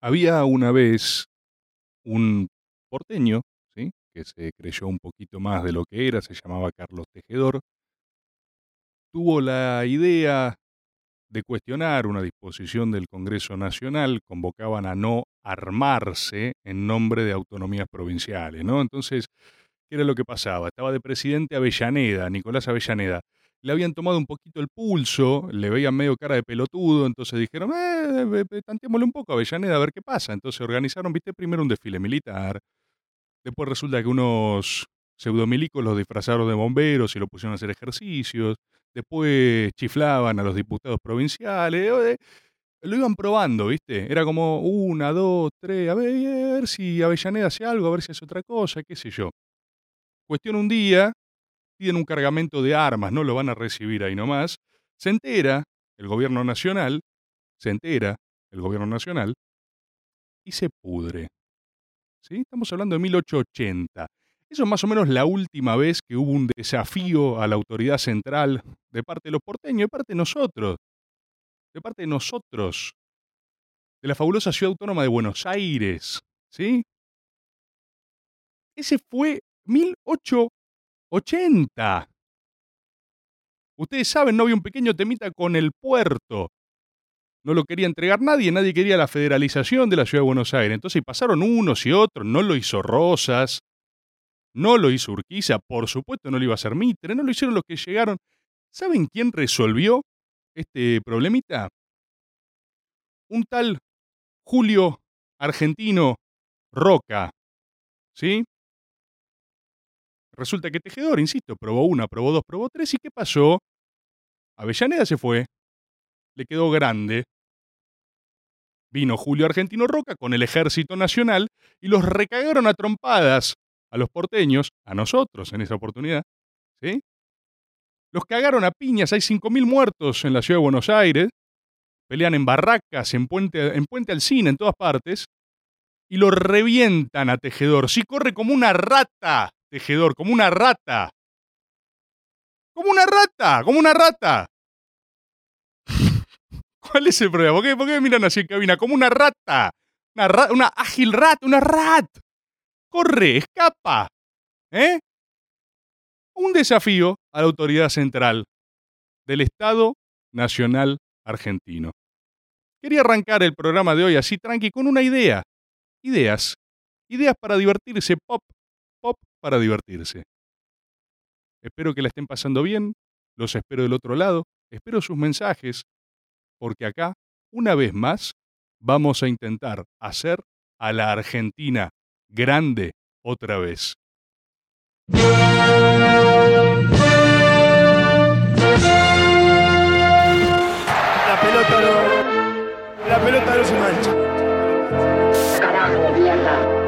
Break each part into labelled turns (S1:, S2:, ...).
S1: Había una vez un porteño, ¿sí? que se creyó un poquito más de lo que era, se llamaba Carlos Tejedor, tuvo la idea de cuestionar una disposición del Congreso Nacional, convocaban a no armarse en nombre de autonomías provinciales, ¿no? Entonces, ¿qué era lo que pasaba? Estaba de presidente Avellaneda, Nicolás Avellaneda. Le habían tomado un poquito el pulso, le veían medio cara de pelotudo, entonces dijeron, eh, eh, tanteémosle un poco a Avellaneda a ver qué pasa. Entonces organizaron, viste, primero un desfile militar, después resulta que unos pseudomilicos los disfrazaron de bomberos y lo pusieron a hacer ejercicios, después chiflaban a los diputados provinciales, eh, lo iban probando, ¿viste? Era como una, dos, tres, a ver si Avellaneda hace algo, a ver si hace otra cosa, qué sé yo. Cuestión un día, piden un cargamento de armas, no lo van a recibir ahí nomás, se entera el gobierno nacional, se entera el gobierno nacional y se pudre. ¿Sí? Estamos hablando de 1880. Eso es más o menos la última vez que hubo un desafío a la autoridad central de parte de los porteños, de parte de nosotros, de parte de nosotros, de la fabulosa ciudad autónoma de Buenos Aires, ¿sí? Ese fue 1880. Ustedes saben, no había un pequeño temita con el puerto. No lo quería entregar nadie, nadie quería la federalización de la ciudad de Buenos Aires. Entonces pasaron unos y otros, no lo hizo Rosas, no lo hizo Urquiza, por supuesto no lo iba a hacer Mitre, no lo hicieron los que llegaron. ¿Saben quién resolvió este problemita? Un tal Julio Argentino Roca. ¿Sí? Resulta que Tejedor, insisto, probó una, probó dos, probó tres, ¿y qué pasó? Avellaneda se fue, le quedó grande. Vino Julio Argentino Roca con el Ejército Nacional y los recagaron a trompadas a los porteños, a nosotros en esa oportunidad, ¿sí? Los cagaron a piñas, hay 5.000 muertos en la ciudad de Buenos Aires, pelean en barracas, en Puente, en Puente Alcina, en todas partes, y lo revientan a Tejedor. Sí, corre como una rata, Tejedor, como una rata. Como una rata, como una rata. ¿Cuál es el problema? ¿Por qué, por qué me miran así en cabina? Como una rata. Una, una ágil rata, una rat corre, escapa. ¿Eh? Un desafío a la autoridad central del Estado Nacional Argentino. Quería arrancar el programa de hoy así tranqui con una idea. Ideas. Ideas para divertirse, pop para divertirse. Espero que la estén pasando bien, los espero del otro lado, espero sus mensajes, porque acá, una vez más, vamos a intentar hacer a la Argentina grande otra vez. La
S2: pelota no. La pelota no se mancha. Carajo, mierda.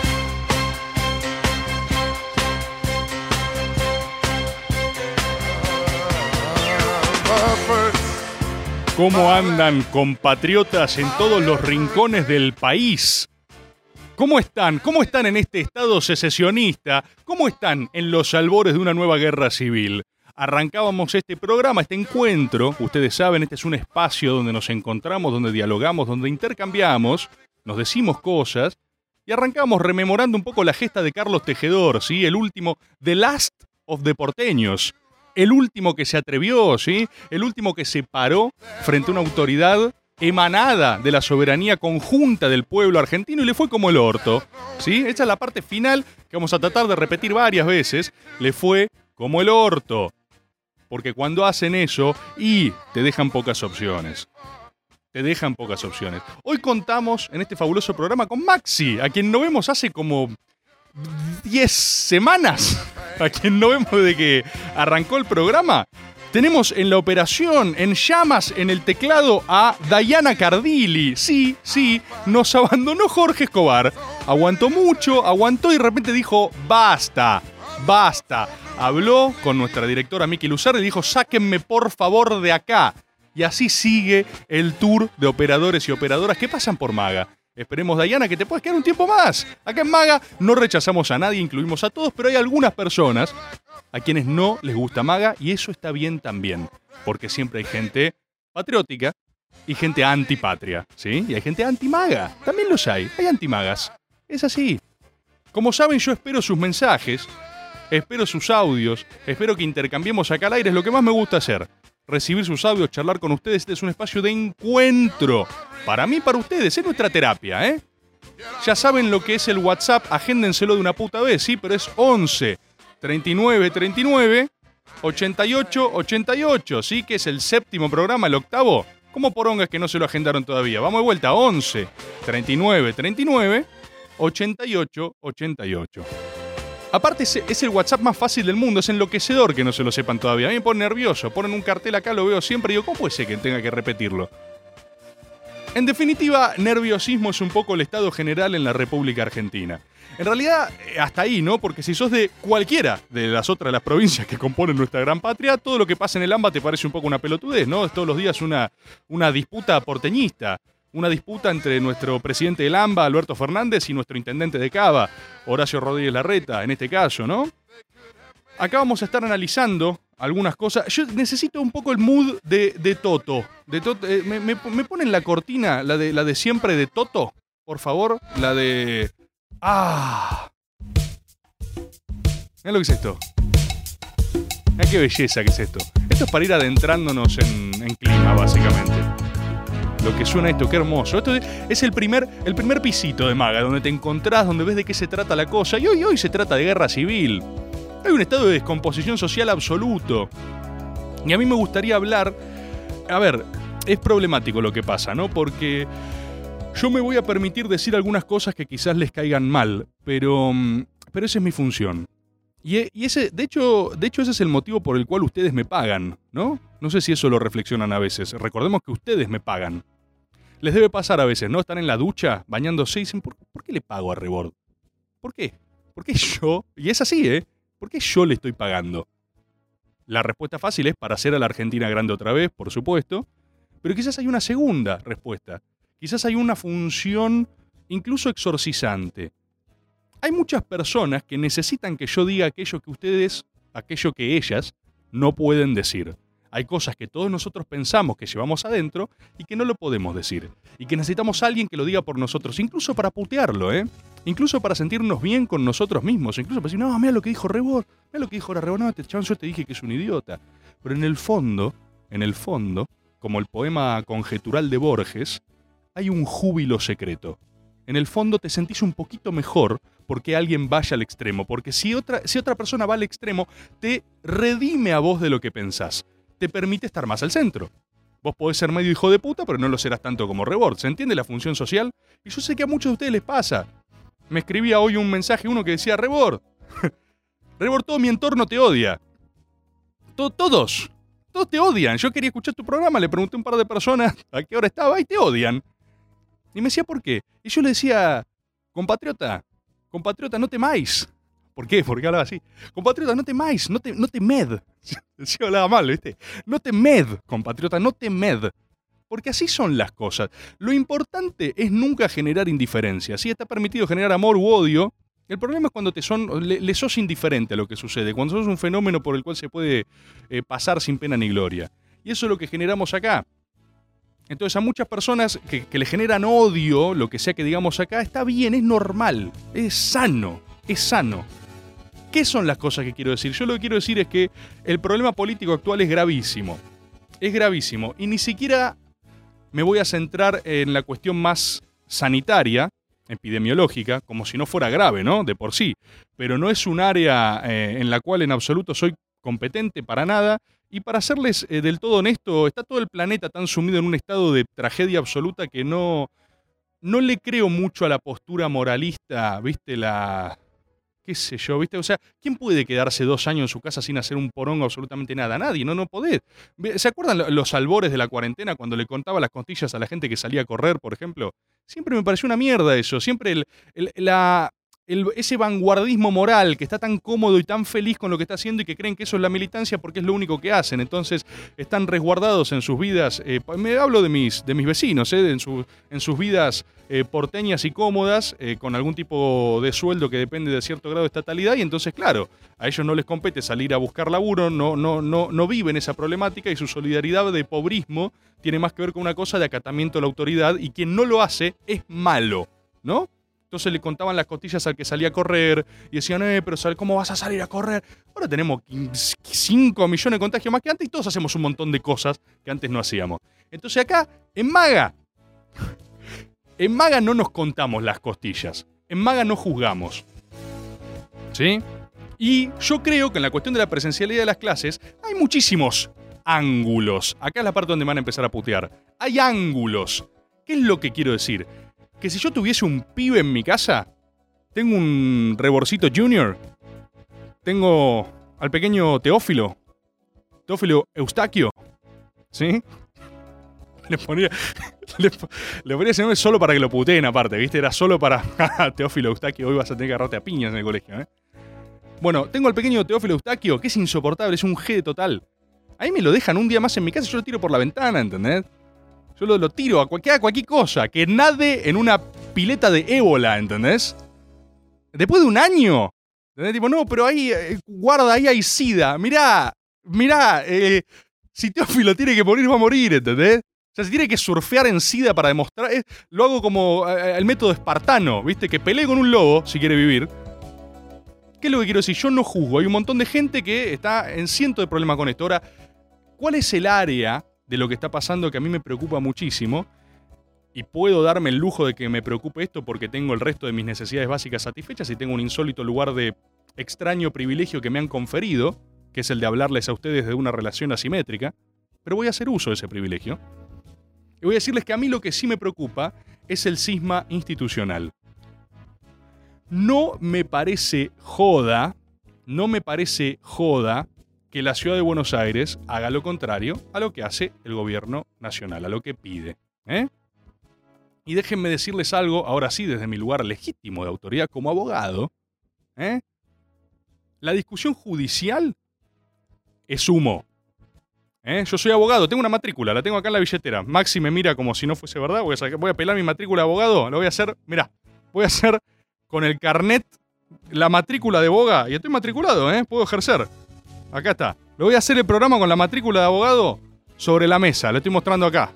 S1: ¿Cómo andan compatriotas en todos los rincones del país? ¿Cómo están? ¿Cómo están en este estado secesionista? ¿Cómo están en los albores de una nueva guerra civil? Arrancábamos este programa, este encuentro, ustedes saben, este es un espacio donde nos encontramos, donde dialogamos, donde intercambiamos, nos decimos cosas, y arrancamos rememorando un poco la gesta de Carlos Tejedor, ¿sí? El último, The Last of the Porteños, el último que se atrevió, ¿sí? El último que se paró frente a una autoridad emanada de la soberanía conjunta del pueblo argentino y le fue como el orto. ¿sí? Esta es la parte final que vamos a tratar de repetir varias veces. Le fue como el orto. Porque cuando hacen eso y te dejan pocas opciones. Te dejan pocas opciones. Hoy contamos en este fabuloso programa con Maxi, a quien no vemos hace como 10 semanas. A quien no vemos desde que arrancó el programa. Tenemos en la operación, en llamas, en el teclado a Diana Cardilli. Sí, sí, nos abandonó Jorge Escobar. aguantó mucho, aguantó y de repente dijo, basta, basta. Habló con nuestra directora Miki Luzar y dijo, sáquenme por favor de acá. Y así sigue el tour de operadores y operadoras que pasan por Maga. Esperemos, Dayana, que te puedes quedar un tiempo más. Acá en Maga no rechazamos a nadie, incluimos a todos, pero hay algunas personas a quienes no les gusta Maga y eso está bien también, porque siempre hay gente patriótica y gente antipatria, ¿sí? Y hay gente antimaga, también los hay, hay antimagas. Es así. Como saben, yo espero sus mensajes, espero sus audios, espero que intercambiemos acá al aire, es lo que más me gusta hacer. Recibir sus audios, charlar con ustedes, este es un espacio de encuentro. Para mí, para ustedes, es nuestra terapia, ¿eh? Ya saben lo que es el WhatsApp, agéndenselo de una puta vez, sí, pero es 11 39 39 88 88, sí, que es el séptimo programa, el octavo. ¿Cómo porongas que no se lo agendaron todavía? Vamos de vuelta, 11 39 39 88 88. Aparte es, el WhatsApp más fácil del mundo, es enloquecedor que no se lo sepan todavía. A mí me pone nervioso, ponen un cartel acá, lo veo siempre y digo, ¿cómo puede ser que tenga que repetirlo? En definitiva, nerviosismo es un poco el estado general en la República Argentina. En realidad, eh, hasta ahí, ¿no? Porque si sos de cualquiera de las otras las provincias que componen nuestra gran patria, todo lo que pasa en el AMBA te parece un poco una pelotudez, ¿no? Es todos los días una, una disputa porteñista. Una disputa entre nuestro presidente del AMBA, Alberto Fernández, y nuestro intendente de Cava, Horacio Rodríguez Larreta, en este caso, ¿no? Acá vamos a estar analizando algunas cosas. Yo necesito un poco el mood de, Toto. De Toto. Eh, me, ponen la cortina, la de, siempre de Toto? Por favor, la de... ¡Ah! Mira lo que es esto. Mira qué belleza que es esto. Esto es para ir adentrándonos en, en clima, básicamente. Lo que suena esto, qué hermoso. Esto es el primer, el primer pisito de Maga, donde te encontrás, donde ves de qué se trata la cosa. Y hoy, hoy se trata de guerra civil. Hay un estado de descomposición social absoluto. Y a mí me gustaría hablar. A ver, es problemático lo que pasa, ¿no? Porque yo me voy a permitir decir algunas cosas que quizás les caigan mal, pero, mm, pero esa es mi función. Y, y ese, de hecho, de hecho, ese es el motivo por el cual ustedes me pagan, ¿no? No sé si eso lo reflexionan a veces. Recordemos que ustedes me pagan. Les debe pasar a veces, ¿no? Están en la ducha, bañándose y dicen, ¿por, por qué le pago a Rebord? ¿Por qué? ¿Por qué yo? Y es así, ¿eh? ¿Por qué yo le estoy pagando? La respuesta fácil es para hacer a la Argentina grande otra vez, por supuesto. Pero quizás hay una segunda respuesta. Quizás hay una función incluso exorcizante. Hay muchas personas que necesitan que yo diga aquello que ustedes, aquello que ellas, no pueden decir. Hay cosas que todos nosotros pensamos que llevamos adentro y que no lo podemos decir. Y que necesitamos a alguien que lo diga por nosotros, incluso para putearlo, ¿eh? Incluso para sentirnos bien con nosotros mismos. Incluso para decir, no, mira lo que dijo Rebor, mira lo que dijo Rebor, no, este yo te dije que es un idiota. Pero en el fondo, en el fondo, como el poema conjetural de Borges, hay un júbilo secreto. En el fondo te sentís un poquito mejor porque alguien vaya al extremo, porque si otra, si otra persona va al extremo, te redime a vos de lo que pensás, te permite estar más al centro. Vos podés ser medio hijo de puta, pero no lo serás tanto como Rebord. ¿Se entiende la función social? Y yo sé que a muchos de ustedes les pasa. Me escribía hoy un mensaje uno que decía, Rebord, Rebord, todo mi entorno te odia. To- todos, todos te odian. Yo quería escuchar tu programa, le pregunté a un par de personas a qué hora estaba y te odian. Y me decía, ¿por qué? Y yo le decía, compatriota, compatriota, no temáis. ¿Por qué? Porque hablaba así. Compatriota, no temáis, no, te, no temed. Sí hablaba mal, ¿viste? No temed, compatriota, no temed. Porque así son las cosas. Lo importante es nunca generar indiferencia. Si está permitido generar amor u odio, el problema es cuando te son, le, sos indiferente a lo que sucede, cuando sos un fenómeno por el cual se puede eh, pasar sin pena ni gloria. Y eso es lo que generamos acá. Entonces a muchas personas que le generan odio, lo que sea que digamos acá, está bien, es normal, es sano, es sano. ¿Qué son las cosas que quiero decir? Yo lo que quiero decir es que el problema político actual es gravísimo. Es gravísimo. Y ni siquiera me voy a centrar en la cuestión más sanitaria, epidemiológica, como si no fuera grave, ¿no? De por sí. Pero no es un área eh, en la cual en absoluto soy competente para nada. Y para serles eh, del todo honesto, está todo el planeta tan sumido en un estado de tragedia absoluta que no, no le creo mucho a la postura moralista, ¿viste? La, qué sé yo, ¿viste? O sea, ¿quién puede quedarse dos años en su casa sin hacer un porongo absolutamente nada? Nadie, no, no podés. ¿Se acuerdan lo- los albores de la cuarentena cuando le contaba las costillas a la gente que salía a correr, por ejemplo? Siempre me pareció una mierda eso. Siempre el- la, ese vanguardismo moral que está tan cómodo y tan feliz con lo que está haciendo y que creen que eso es la militancia porque es lo único que hacen. Entonces están resguardados en sus vidas. eh, me hablo de mis, de mis vecinos, eh, en, su- en sus vidas eh, porteñas y cómodas, con algún tipo de sueldo que depende de cierto grado de estatalidad. Y entonces, claro, a ellos no les compete salir a buscar laburo, no, no, no, no viven esa problemática y su solidaridad de pobrismo tiene más que ver con una cosa de acatamiento a la autoridad y quien no lo hace es malo, ¿no? Entonces le contaban las costillas al que salía a correr y decían, eh, pero ¿cómo vas a salir a correr? Ahora tenemos 5 millones de contagios más que antes y todos hacemos un montón de cosas que antes no hacíamos. Entonces acá, en Maga, en Maga no nos contamos las costillas. En Maga no juzgamos. ¿Sí? Y yo creo que en la cuestión de la presencialidad de las clases hay muchísimos ángulos. Acá es la parte donde van a empezar a putear. Hay ángulos. ¿Qué es lo que quiero decir? Que si yo tuviese un pibe en mi casa, tengo un reborcito junior, tengo al pequeño Teófilo, Teófilo Eustaquio, ¿sí? Le ponía, le, le ponía ese nombre solo para que lo puteen aparte, ¿viste? Era solo para Teófilo Eustaquio, hoy vas a tener que agarrarte a piñas en el colegio, ¿eh? Bueno, tengo al pequeño Teófilo Eustaquio, que es insoportable, es un G de total. Ahí me lo dejan un día más en mi casa y yo lo tiro por la ventana, ¿entendés? Yo lo, lo tiro a cualquier, cualquier cosa, que nade en una pileta de ébola, ¿entendés? Después de un año. ¿Entendés? Tipo, no, pero ahí, eh, guarda, ahí hay sida. Mirá, mirá, eh, si Teófilo tiene que morir, va a morir, ¿entendés? O sea, si tiene que surfear en sida para demostrar. eh, lo hago como eh, el método espartano, ¿viste? Que pelee con un lobo si quiere vivir. ¿Qué es lo que quiero decir? Yo no juzgo. Hay un montón de gente que está en ciento de problemas con esto. Ahora, ¿cuál es el área de lo que está pasando que a mí me preocupa muchísimo? Y puedo darme el lujo de que me preocupe esto porque tengo el resto de mis necesidades básicas satisfechas y tengo un insólito lugar de extraño privilegio que me han conferido, que es el de hablarles a ustedes de una relación asimétrica. Pero voy a hacer uso de ese privilegio. Y voy a decirles que a mí lo que sí me preocupa es el cisma institucional. No me parece joda, no me parece joda que la ciudad de Buenos Aires haga lo contrario a lo que hace el gobierno nacional, a lo que pide. ¿eh? Y déjenme decirles algo, ahora sí, desde mi lugar legítimo de autoridad como abogado. ¿eh? La discusión judicial es humo. ¿eh? Yo soy abogado, tengo una matrícula, la tengo acá en la billetera. Maxi me mira como si no fuese verdad, voy a, voy a pelar mi matrícula de abogado, lo voy a hacer, mirá, voy a hacer con el carnet la matrícula de boga y estoy matriculado, ¿eh? Puedo ejercer. Acá está. Le voy a hacer el programa con la matrícula de abogado sobre la mesa. Lo estoy mostrando acá.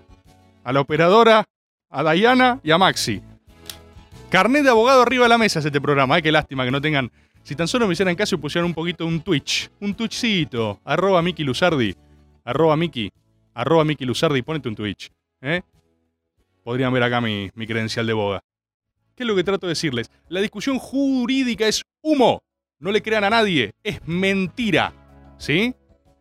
S1: A la operadora, a Diana y a Maxi. Carnet de abogado arriba de la mesa es este programa. Ay, qué lástima que no tengan. Si tan solo me hicieran caso y pusieran un poquito un Twitch. Un Twitchcito. Arroba Miki Luzardi. Arroba Miki. Arroba Miki Luzardi. Ponete un Twitch. ¿eh? Podrían ver acá mi, mi credencial de boga. ¿Qué es lo que trato de decirles? La discusión jurídica es humo. No le crean a nadie. Es mentira. ¿Sí?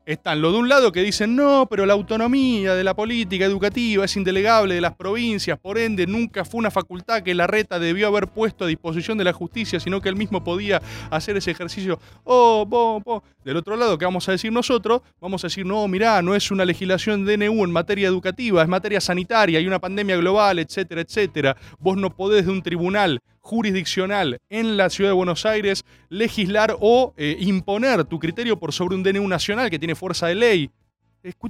S1: Están lo de un lado que dicen, no, pero la autonomía de la política educativa es indelegable de las provincias, por ende nunca fue una facultad que la reta debió haber puesto a disposición de la justicia, sino que él mismo podía hacer ese ejercicio. Oh, bo, bo. Del otro lado, ¿qué vamos a decir nosotros? Vamos a decir, no, mirá, no es una legislación DNU en materia educativa, es materia sanitaria, hay una pandemia global, etcétera, etcétera. Vos no podés de un tribunal jurisdiccional en la ciudad de Buenos Aires legislar o eh, imponer tu criterio por sobre un DNU nacional que tiene fuerza de ley.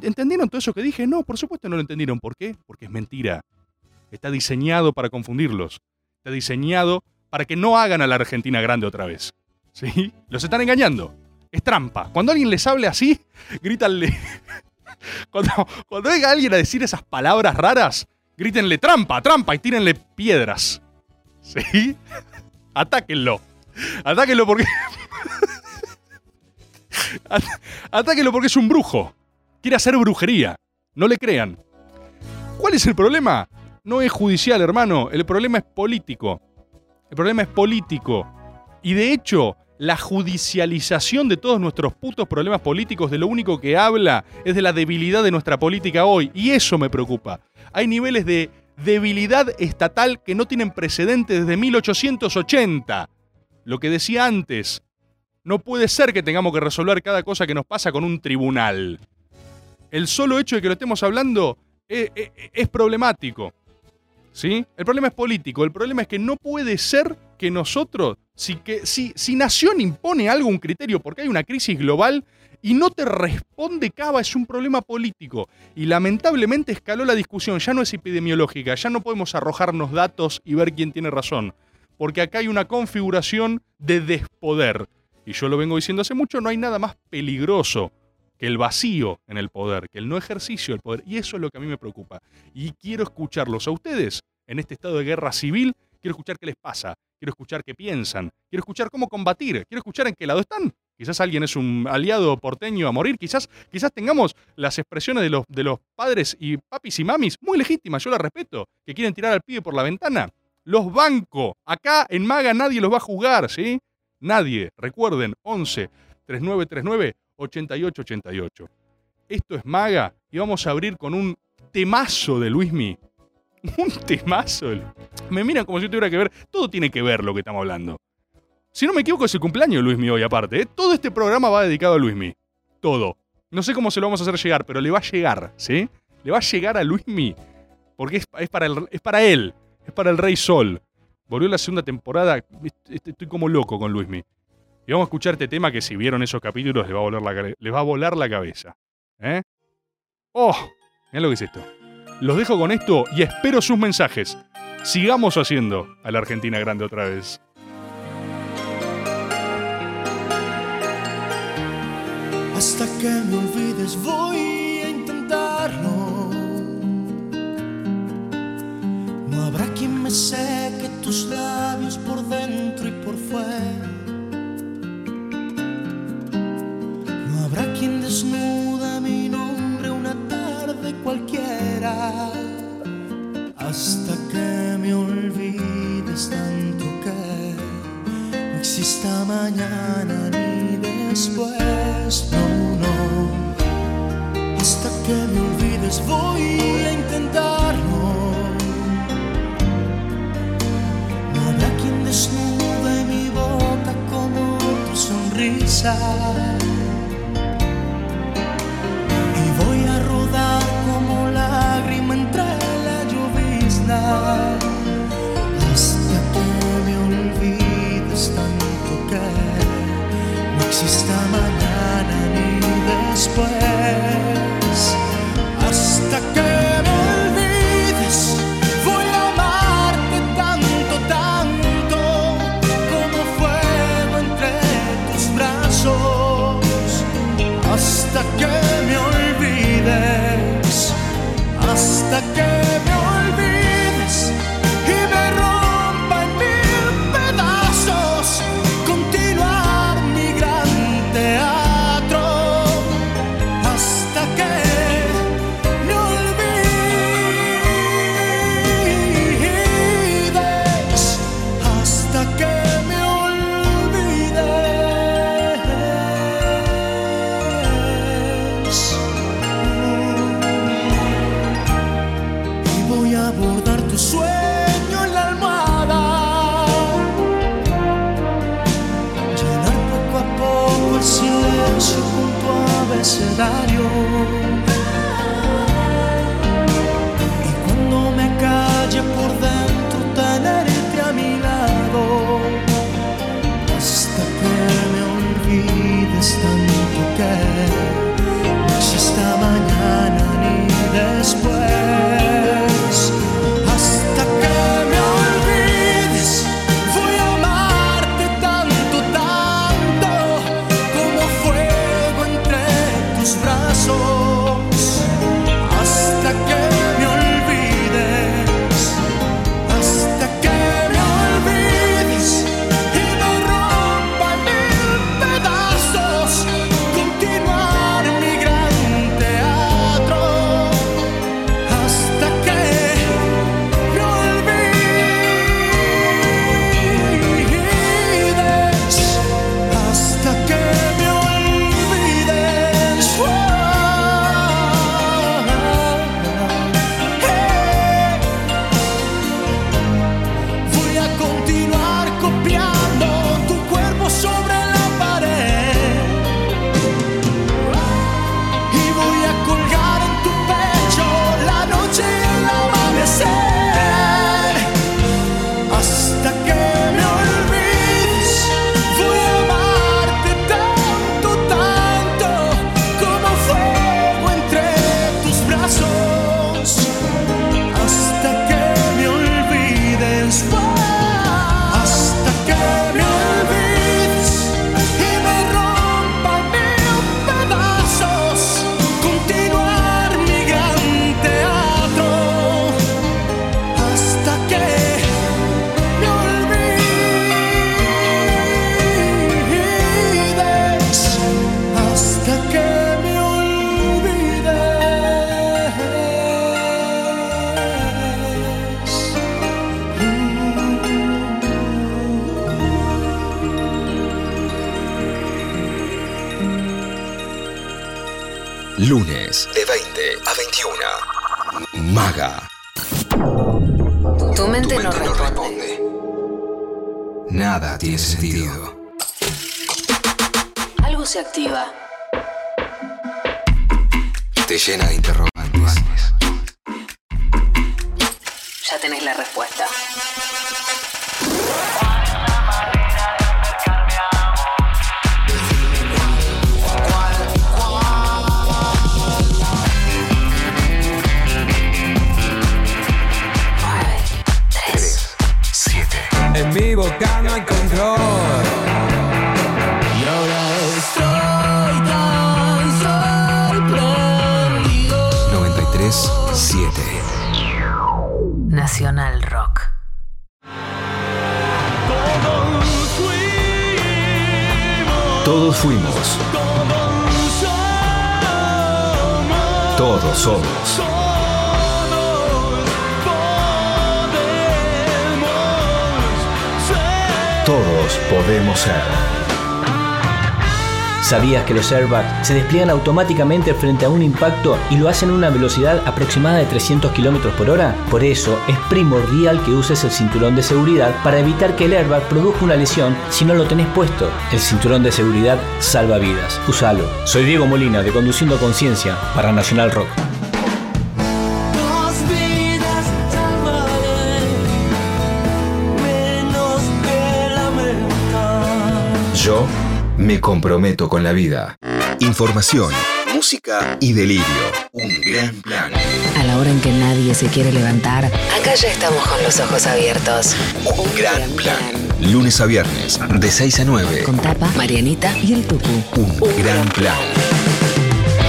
S1: ¿Entendieron todo eso que dije? No, por supuesto no lo entendieron. ¿Por qué? Porque es mentira. Está diseñado para confundirlos. Está diseñado para que no hagan a la Argentina grande otra vez. ¿Sí? Los están engañando. Es trampa. Cuando alguien les hable así, grítanle. Cuando, cuando venga alguien a decir esas palabras raras, grítenle trampa, trampa y tírenle piedras. ¿Sí? Atáquenlo. Atáquenlo porque. At- Atáquenlo porque es un brujo. Quiere hacer brujería. No le crean. ¿Cuál es el problema? No es judicial, hermano. El problema es político. El problema es político. Y de hecho, la judicialización de todos nuestros putos problemas políticos de lo único que habla es de la debilidad de nuestra política hoy. Y eso me preocupa. Hay niveles de debilidad estatal que no tienen precedentes desde 1880. Lo que decía antes, no puede ser que tengamos que resolver cada cosa que nos pasa con un tribunal. El solo hecho de que lo estemos hablando es, es- es problemático. ¿Sí? El problema es político. El problema es que no puede ser que nosotros, si, que, si, si Nación impone algo, un criterio, porque hay una crisis global y no te responde Cava, es un problema político. Y lamentablemente escaló la discusión, ya no es epidemiológica, ya no podemos arrojarnos datos y ver quién tiene razón. Porque acá hay una configuración de despoder. Y yo lo vengo diciendo hace mucho, no hay nada más peligroso que el vacío en el poder, que el no ejercicio del poder. Y eso es lo que a mí me preocupa. Y quiero escucharlos a ustedes en este estado de guerra civil. Quiero escuchar qué les pasa. Quiero escuchar qué piensan. Quiero escuchar cómo combatir. Quiero escuchar en qué lado están. Quizás alguien es un aliado porteño a morir. Quizás, quizás tengamos las expresiones de los, de los padres y papis y mamis muy legítimas. Yo las respeto. Que quieren tirar al pibe por la ventana. Los banco. Acá en Maga nadie los va a jugar, ¿sí? Nadie. Recuerden, 11 3939 8888. Esto es Maga y vamos a abrir con un temazo de Luismi. Un temazo. Me miran como si tuviera que ver. Todo tiene que ver lo que estamos hablando. Si no me equivoco, es el cumpleaños de Luismi hoy, aparte. ¿eh? Todo este programa va dedicado a Luismi. Todo. No sé cómo se lo vamos a hacer llegar, pero le va a llegar, ¿sí? Le va a llegar a Luismi. Porque es, para, es para él. Es para el Rey Sol. Volvió la segunda temporada. est- est- Estoy como loco con Luismi. Y vamos a escuchar este tema que si vieron esos capítulos les va a volar la, les va a volar la cabeza. ¿Eh? ¡Oh! Mirá lo que es esto. Los dejo con esto y espero sus mensajes. Sigamos haciendo a la Argentina grande otra vez.
S2: Hasta que me olvides voy a intentarlo. No habrá quien me seque tus labios por dentro y por fuera. Hasta que me olvides tanto que no exista mañana ni después, no, no. Hasta que me olvides voy a intentarlo. No habrá quien desnude mi boca como tu sonrisa. Hasta que me olvides tanto que no exista mañana ni después. Hasta que me olvides, voy a amarte tanto, tanto como fuego entre tus brazos. Hasta que me olvides, hasta que mi
S3: boca no hay control. Y ahora estoy tan sorprendido.
S4: 93 7.
S5: Nacional Rock.
S4: Todos fuimos. Todos somos. Todos podemos ser.
S6: ¿Sabías que los airbags se despliegan automáticamente frente a un impacto y lo hacen a una velocidad aproximada de 300 km por hora? Por eso es primordial que uses el cinturón de seguridad para evitar que el airbag produzca una lesión si no lo tenés puesto. El cinturón de seguridad salva vidas. Usalo. Soy Diego Molina de Conduciendo Conciencia para Nacional Rock.
S4: Me comprometo con la vida. Información, música y delirio. Un gran plan.
S5: A la hora en que nadie se quiere levantar, acá ya estamos con los ojos abiertos.
S4: Un gran plan. Lunes a viernes, de 6 a 9.
S5: Con Tapa, Marianita y el Tucu.
S4: Un gran plan.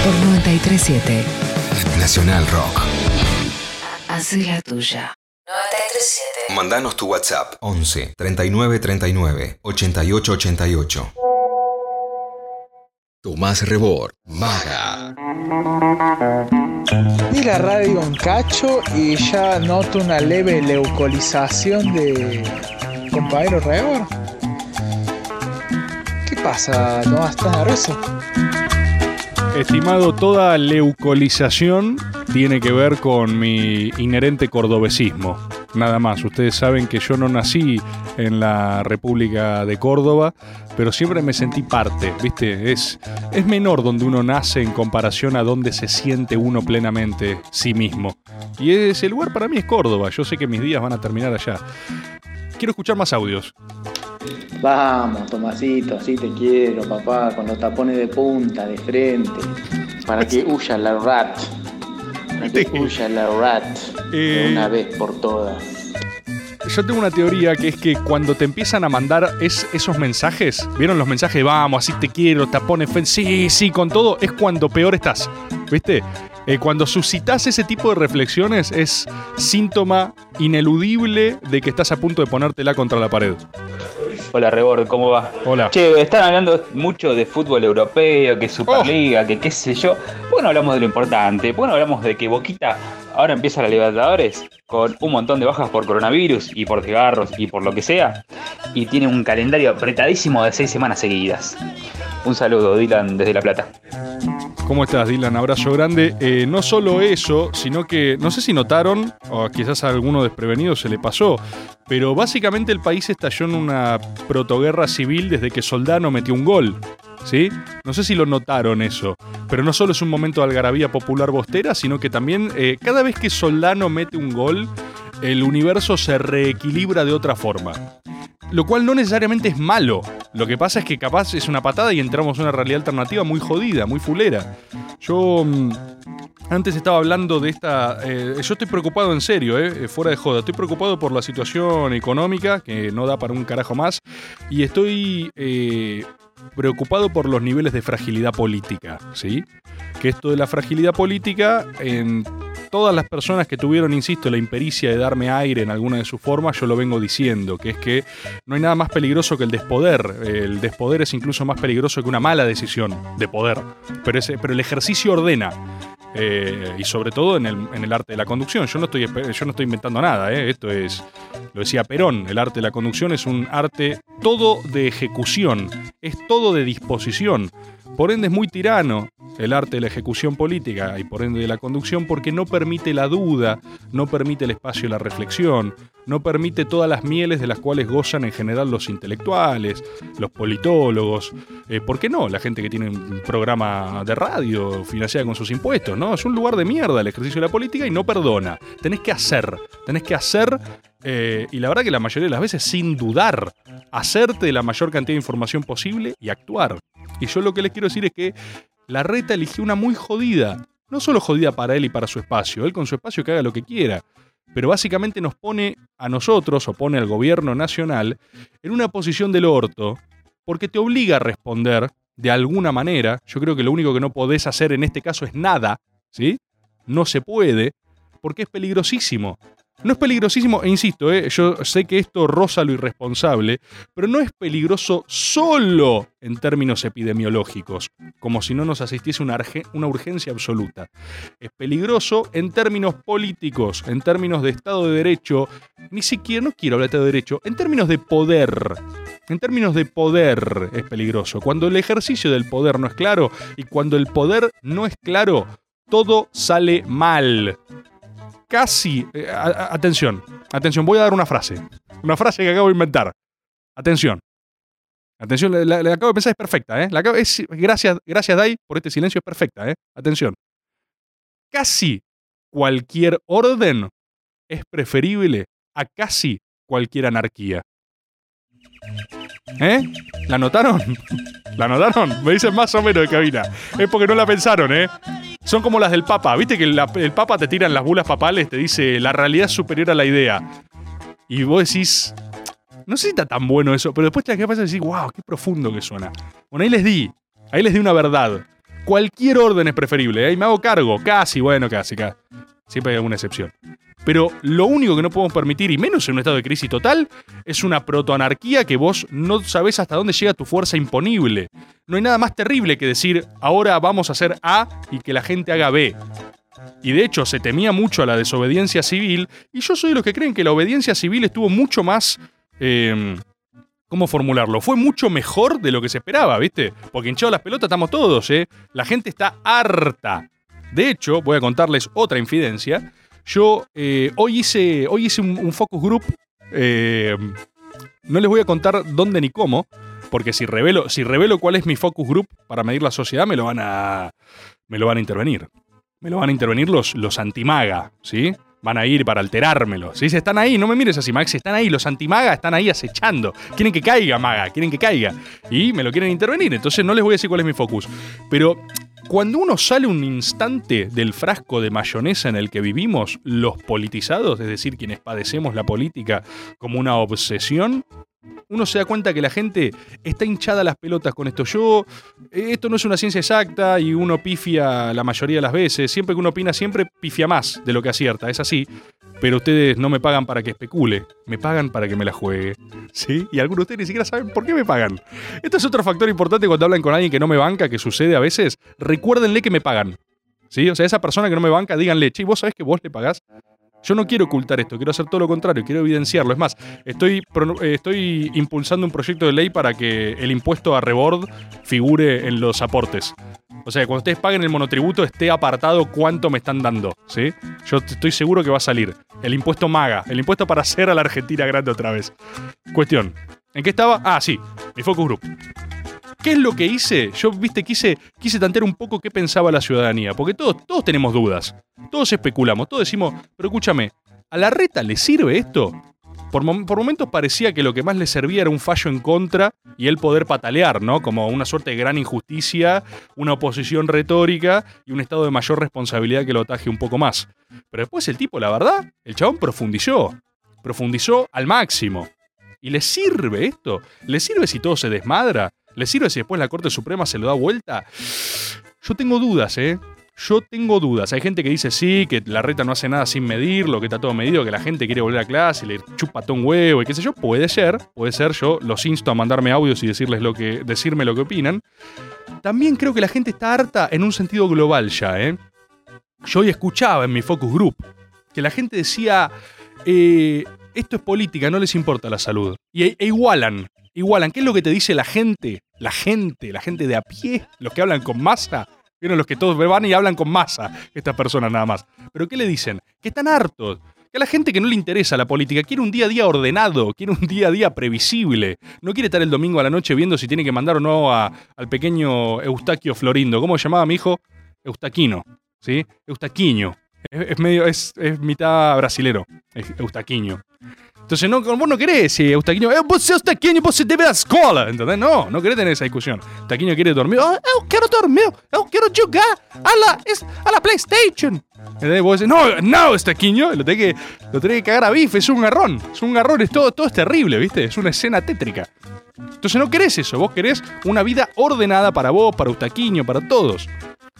S5: Por 937.
S4: Nacional Rock.
S5: Haz la tuya. 937.
S4: Mandanos tu WhatsApp 11 39 39 88 88. Tomás Rebord, Maga.
S7: Vi la radio un cacho y ya noto una leve leucolización de compañero Rebor. ¿Qué pasa, Tomás? ¿Estás nervioso?
S1: Estimado, toda leucolización tiene que ver con mi inherente cordobesismo. Nada más. Ustedes saben que yo no nací en la República de Córdoba, pero siempre me sentí parte, ¿viste? Es, es menor donde uno nace en comparación a donde se siente uno plenamente sí mismo. Y ese lugar para mí es Córdoba. Yo sé que mis días van a terminar allá. Quiero escuchar más audios.
S8: Vamos, Tomasito, así te quiero, papá, con los tapones de punta, de frente, para que huya la rat, huya la rat de
S1: Eh,
S8: una vez por todas.
S1: Yo tengo una teoría que es que cuando te empiezan a mandar es, esos mensajes, ¿vieron los mensajes vamos, así te quiero, tapones, sí, sí, con todo? Es cuando peor estás, ¿viste? Eh, cuando suscitas ese tipo de reflexiones es síntoma ineludible de que estás a punto de ponértela contra la pared.
S9: Hola Rebord, ¿cómo va?
S1: Hola.
S9: Che, están hablando mucho de fútbol europeo, que Superliga, que qué sé yo. Bueno, hablamos de lo importante. Bueno, hablamos de que Boquita ahora empieza la Libertadores con un montón de bajas por coronavirus y por cigarros y por lo que sea. Y tiene un calendario apretadísimo de seis semanas seguidas. Un saludo, Dylan, desde La Plata.
S1: ¿Cómo estás, Dylan? Abrazo grande. Eh, no solo eso, sino que no sé si notaron, o quizás alguno desprevenido se le pasó, pero básicamente el país estalló en una protoguerra civil desde que Soldano metió un gol. ¿Sí? No sé si lo notaron eso, pero no solo es un momento de algarabía popular bostera, sino que también eh, cada vez que Soldano mete un gol, el universo se reequilibra de otra forma. Lo cual no necesariamente es malo. Lo que pasa es que capaz es una patada y entramos en una realidad alternativa muy jodida, muy fulera. Yo mm, antes estaba hablando de esta... eh, yo estoy preocupado en serio, eh, fuera de joda. Estoy preocupado por la situación económica, que no da para un carajo más. Y estoy eh, preocupado por los niveles de fragilidad política, ¿sí? Que esto de la fragilidad política en todas las personas que tuvieron, insisto, la impericia de darme aire en alguna de sus formas, yo lo vengo diciendo, que es que no hay nada más peligroso que el despoder. El despoder es incluso más peligroso que una mala decisión de poder. Pero, ese, pero el ejercicio ordena. Eh, y sobre todo en el, en el arte de la conducción. Yo no estoy, yo no estoy inventando nada, ¿eh? esto es, lo decía Perón, el arte de la conducción es un arte todo de ejecución, es todo de disposición. Por ende es muy tirano el arte de la ejecución política y por ende de la conducción porque no permite la duda, no permite el espacio de la reflexión, no permite todas las mieles de las cuales gozan en general los intelectuales, los politólogos, eh, ¿por qué no? La gente que tiene un programa de radio financiada con sus impuestos, ¿no? Es un lugar de mierda el ejercicio de la política y no perdona. Tenés que hacer, tenés que hacer, eh, y la verdad que la mayoría de las veces sin dudar, hacerte la mayor cantidad de información posible y actuar. Y yo lo que les quiero decir es que la reta eligió una muy jodida. No solo jodida para él y para su espacio, él con su espacio que haga lo que quiera. Pero básicamente nos pone a nosotros, o pone al gobierno nacional, en una posición del orto, porque te obliga a responder de alguna manera. Yo creo que lo único que no podés hacer en este caso es nada, ¿sí? No se puede, porque es peligrosísimo. No es peligrosísimo, e insisto, ¿eh? yo sé que esto roza lo irresponsable, pero no es peligroso solo en términos epidemiológicos, como si no nos asistiese una, urgencia absoluta. Es peligroso en términos políticos, en términos de Estado de Derecho, ni siquiera, no quiero hablar de Derecho, en términos de poder. En términos de poder es peligroso. Cuando el ejercicio del poder no es claro y cuando el poder no es claro, todo sale mal casi. eh, atención, atención, voy a dar una frase. Una frase que acabo de inventar. Atención. Atención, la acabo de pensar, es perfecta, ¿eh? La acabo- es- gracias, gracias, Dai, por este silencio, es perfecta, ¿eh? Atención. Casi cualquier orden es preferible a casi cualquier anarquía. ¿Eh? ¿La notaron? ¿La notaron? Me dicen más o menos de cabina. Es porque no la pensaron, ¿eh? Son como las del Papa. ¿Viste que el Papa te tiran las bulas papales? Te dice, la realidad superior a la idea. Y vos decís, no sé si está tan bueno eso, pero después te quedas pensando y decís, wow, qué profundo que suena. Bueno, ahí les di. Ahí les di una verdad. Cualquier orden es preferible, ¿eh? Y me hago cargo. Casi, bueno, casi, casi. Siempre hay alguna excepción. Pero lo único que no podemos permitir, y menos en un estado de crisis total, es una protoanarquía que vos no sabés hasta dónde llega tu fuerza imponible. No hay nada más terrible que decir, ahora vamos a hacer A y que la gente haga B. Y de hecho se temía mucho a la desobediencia civil, y yo soy de los que creen que la obediencia civil estuvo mucho más... eh, ¿Cómo formularlo? Fue mucho mejor de lo que se esperaba, ¿viste? Porque hinchados las pelotas estamos todos, ¿eh? La gente está harta. De hecho, voy a contarles otra infidencia. Yo eh, hoy hice, hoy hice un, focus group. eh, no les voy a contar dónde ni cómo, porque si revelo, si revelo cuál es mi focus group para medir la sociedad, me lo van a, me lo van a intervenir. Me lo van a intervenir los, los antimaga, ¿sí? Van a ir para alterármelo. ¿sí? Si están ahí, no me mires así, Max. Están ahí, los antimaga están ahí acechando. Quieren que caiga, maga, quieren que caiga. Y me lo quieren intervenir. Entonces no les voy a decir cuál es mi focus. Pero cuando uno sale un instante del frasco de mayonesa en el que vivimos, los politizados, es decir, quienes padecemos la política como una obsesión, uno se da cuenta que la gente está hinchada las pelotas con esto. Yo, eh, esto no es una ciencia exacta y uno pifia la mayoría de las veces. Siempre que uno opina, siempre pifia más de lo que acierta. Es así. Pero ustedes no me pagan para que especule, me pagan para que me la juegue. ¿Sí? Y algunos de ustedes ni siquiera saben por qué me pagan. Esto es otro factor importante cuando hablan con alguien que no me banca, que sucede a veces. Recuérdenle que me pagan. ¿Sí? O sea, esa persona que no me banca, díganle, che, ¿vos sabés que vos le pagás? Yo no quiero ocultar esto, quiero hacer todo lo contrario, quiero evidenciarlo. Es más, estoy, eh, estoy impulsando un proyecto de ley para que el impuesto a rebord figure en los aportes. O sea, cuando ustedes paguen el monotributo esté apartado cuánto me están dando, ¿sí? Yo estoy seguro que va a salir. El impuesto MAGA, el impuesto para hacer a la Argentina grande otra vez. Cuestión, ¿en qué estaba? Ah, sí, mi focus group. ¿Qué es lo que hice? Yo, viste, quise, quise tantear un poco qué pensaba la ciudadanía, porque todos, todos tenemos dudas, todos especulamos, todos decimos, pero escúchame, ¿a la reta le sirve esto? Por, mom- por momentos parecía que lo que más le servía era un fallo en contra y el poder patalear, ¿no? Como una suerte de gran injusticia, una oposición retórica y un estado de mayor responsabilidad que lo ataje un poco más. Pero después el tipo, la verdad, el chabón profundizó, profundizó al máximo. ¿Y le sirve esto? ¿Le sirve si todo se desmadra? ¿Le sirve si después la Corte Suprema se lo da vuelta? Yo tengo dudas, ¿eh? Yo tengo dudas. Hay gente que dice sí, que la reta no hace nada sin medirlo, que está todo medido, que la gente quiere volver a clase y le chupa huevo y qué sé yo. Puede ser, puede ser. Yo los insto a mandarme audios y decirles lo que, decirme lo que opinan. También creo que la gente está harta en un sentido global ya, ¿eh? Yo hoy escuchaba en mi focus group que la gente decía, eh, esto es política, no les importa la salud. Y e, e igualan, igualan. ¿Qué es lo que te dice la gente? La gente, la gente de a pie, los que hablan con masa. Vieron los que todos van y hablan con masa, estas personas nada más. Pero ¿qué le dicen? Que están hartos. Que a la gente que no le interesa la política quiere un día a día ordenado, quiere un día a día previsible. No quiere estar el domingo a la noche viendo si tiene que mandar o no a- al pequeño Eustaquio Florindo. ¿Cómo se llamaba mi hijo? Eustaquino. ¿Sí? Eustaquiño. Es, medio, es, es mitad brasilero. Eustaquiño. Entonces, no, vos no querés, si Eustaquiño, eh, vos sos Eustaquiño, vos se debe a escola, ¿entendés? No, no querés tener esa discusión. Eustaquiño quiere dormir, ah, eu quero dormir, eu quero jugar a la, es- a la PlayStation. ¿Entendés? Vos decís, no, no, Eustaquiño, lo tenés que, lo tenés que cagar a bife, es un garrón, es un garrón, es todo, todo es terrible, ¿viste? Es una escena tétrica. Entonces no querés eso, vos querés una vida ordenada para vos, para Eustaquiño, para todos.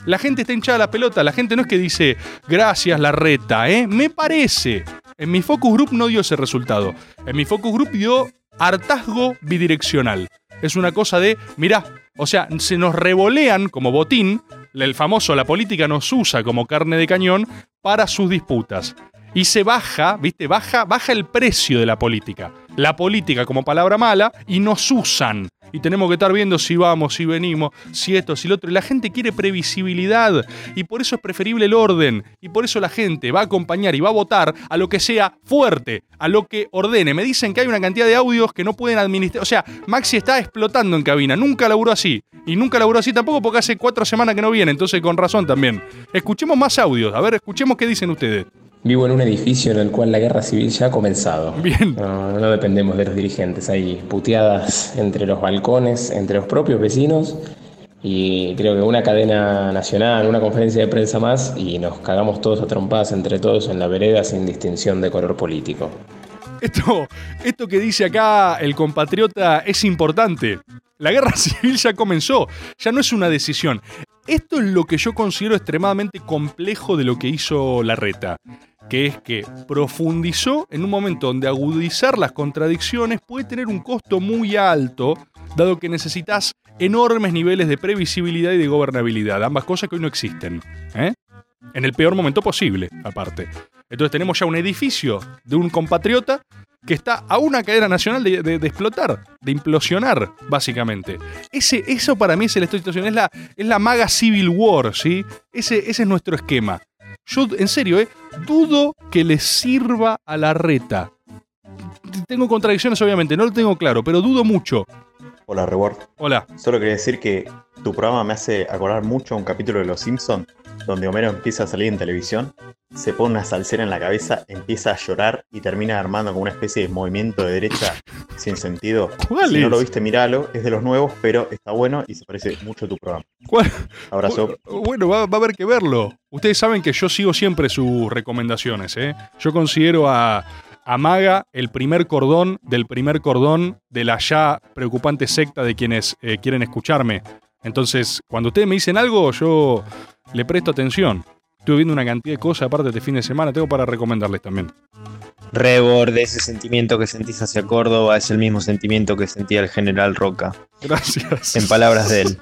S1: La gente está hinchada la pelota, la gente no es que dice, gracias la reta, ¿eh? Me parece. En mi focus group no dio ese resultado. En mi focus group dio hartazgo bidireccional. Es una cosa de, mirá, o sea, se nos revolean como botín, el famoso la política nos usa como carne de cañón para sus disputas. Y se baja, ¿viste? Baja, baja el precio de la política. La política como palabra mala y nos usan. Y tenemos que estar viendo si vamos, si venimos, si esto, si lo otro. Y la gente quiere previsibilidad. Y por eso es preferible el orden. Y por eso la gente va a acompañar y va a votar a lo que sea fuerte, a lo que ordene. Me dicen que hay una cantidad de audios que no pueden administrar. O sea, Maxi está explotando en cabina. Nunca laburó así. Y nunca laburó así tampoco porque hace cuatro semanas que no viene. Entonces, con razón también. Escuchemos más audios. A ver, escuchemos qué dicen ustedes.
S10: Vivo en un edificio en el cual la guerra civil ya ha comenzado.
S1: Bien.
S10: No, no dependemos de los dirigentes. Hay puteadas entre los balcones, entre los propios vecinos. Y creo que una cadena nacional, una conferencia de prensa más, y nos cagamos todos a trompadas entre todos en la vereda sin distinción de color político.
S1: Esto, esto que dice acá el compatriota es importante. La guerra civil ya comenzó, ya no es una decisión. Esto es lo que yo considero extremadamente complejo de lo que hizo Larreta, que es que profundizó en un momento donde agudizar las contradicciones puede tener un costo muy alto, dado que necesitas enormes niveles de previsibilidad y de gobernabilidad, ambas cosas que hoy no existen. ¿eh? En el peor momento posible, aparte. Entonces tenemos ya un edificio de un compatriota que está a una cadena nacional de, de- explotar, de implosionar, básicamente. Ese, eso para mí es la situación, es la, es la maga Civil War, ¿sí? Ese, ese es nuestro esquema. Yo, en serio, ¿eh? Dudo que le sirva a la reta. Tengo contradicciones, obviamente, no lo tengo claro, pero dudo mucho.
S11: Hola, Reward.
S1: Hola.
S11: Solo quería decir que tu programa me hace acordar mucho a un capítulo de Los Simpsons, donde Homero empieza a salir en televisión, se pone una salsera en la cabeza, empieza a llorar y termina armando como una especie de movimiento de derecha sin sentido.
S1: ¿Cuál
S11: si no lo viste, míralo, es de los nuevos, pero está bueno y se parece mucho a tu programa.
S1: ¿Cuál?
S11: Abrazo.
S1: Bueno, va, va a haber que verlo. Ustedes saben que yo sigo siempre sus recomendaciones, ¿eh? Yo considero a, a Maga el primer cordón del primer cordón de la ya preocupante secta de quienes eh, quieren escucharme. Entonces, cuando ustedes me dicen algo, yo le presto atención. Estuve viendo una cantidad de cosas aparte de este fin de semana, tengo para recomendarles también.
S12: Rebord, ese sentimiento que sentís hacia Córdoba es el mismo sentimiento que sentía el general Roca.
S1: Gracias.
S12: En palabras de él.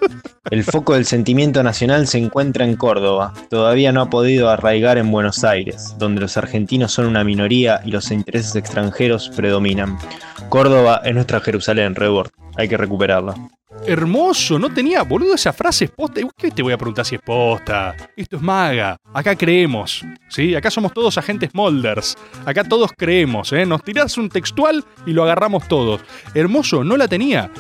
S12: El foco del sentimiento nacional se encuentra en Córdoba. Todavía no ha podido arraigar en Buenos Aires, donde los argentinos son una minoría y los intereses extranjeros predominan. Córdoba es nuestra Jerusalén, Rebord. Hay que recuperarla.
S1: Hermoso, no tenía, boludo, esa frase es posta. ¿Qué te voy a preguntar si es posta? Esto es maga. Acá creemos, ¿sí? Acá somos todos agentes Molders. Acá todos creemos, ¿eh? Nos tirás un textual y lo agarramos todos. Hermoso, no la tenía.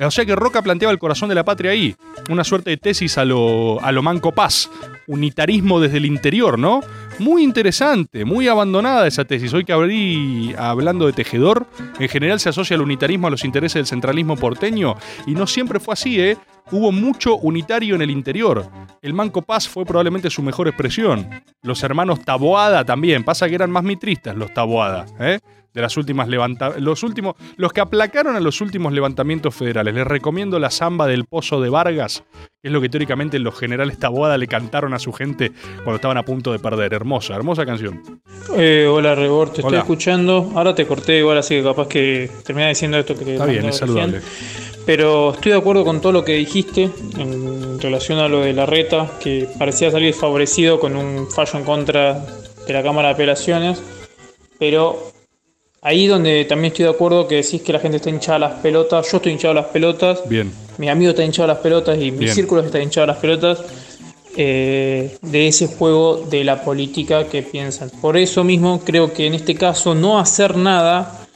S1: O sea que Roca planteaba el corazón de la patria ahí. Una suerte de tesis a lo, a lo Manco Paz. Unitarismo desde el interior, ¿no? Muy interesante, muy abandonada esa tesis. Hoy que abrí hablando de tejedor, en general se asocia el unitarismo a los intereses del centralismo porteño y no siempre fue así, ¿eh? Hubo mucho unitario en el interior. El Manco Paz fue probablemente su mejor expresión. Los hermanos Taboada también. Pasa que eran más mitristas los Taboada, ¿eh? De las últimas levanta los últimos los que aplacaron a los últimos levantamientos federales. Les recomiendo la samba del Pozo de Vargas, que es lo que teóricamente los generales Taboada le cantaron a su gente cuando estaban a punto de perder. Hermosa, hermosa canción.
S13: Eh, hola Rebord, te
S1: Hola.
S13: estoy escuchando. Ahora te corté igual, así que capaz que termina diciendo esto que
S1: Está bien, es saludable.
S13: Pero estoy de acuerdo con todo lo que dijiste en relación a lo de la reta, que parecía salir favorecido con un fallo en contra de la Cámara de Apelaciones. Pero ahí donde también estoy de acuerdo que decís que la gente está hinchada a las pelotas, yo estoy hinchado a las pelotas,
S1: Bien.
S13: mi amigo está hinchado a las pelotas y mi
S1: Bien.
S13: círculo está hinchado a las pelotas. eh, de ese juego de la política que piensan. Por eso mismo creo que en este caso no hacer nada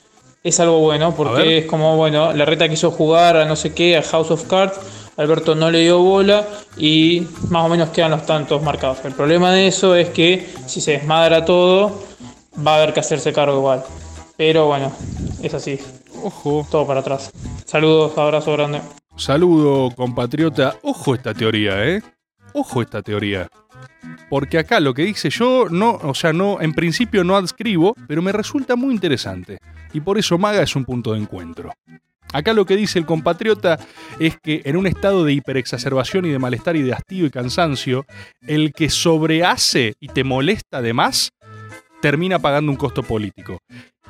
S13: es algo bueno, porque es como, bueno, la reta quiso jugar a no sé qué, a House of Cards, Alberto no le dio bola y más o menos quedan los tantos marcados. El problema de eso es que si se desmadra todo, va a haber que hacerse cargo igual. Pero bueno, es así.
S1: Ojo.
S13: Todo para atrás. Saludos, abrazo grande.
S1: Saludo, compatriota. Ojo esta teoría, ¿eh? Ojo esta teoría. Porque acá lo que dice yo, no, o sea, no, en principio no adscribo, pero me resulta muy interesante. Y por eso Maga es un punto de encuentro. Acá lo que dice el compatriota es que en un estado de hiperexacerbación y de malestar y de hastío y cansancio, el que sobrehace y te molesta de más, termina pagando un costo político.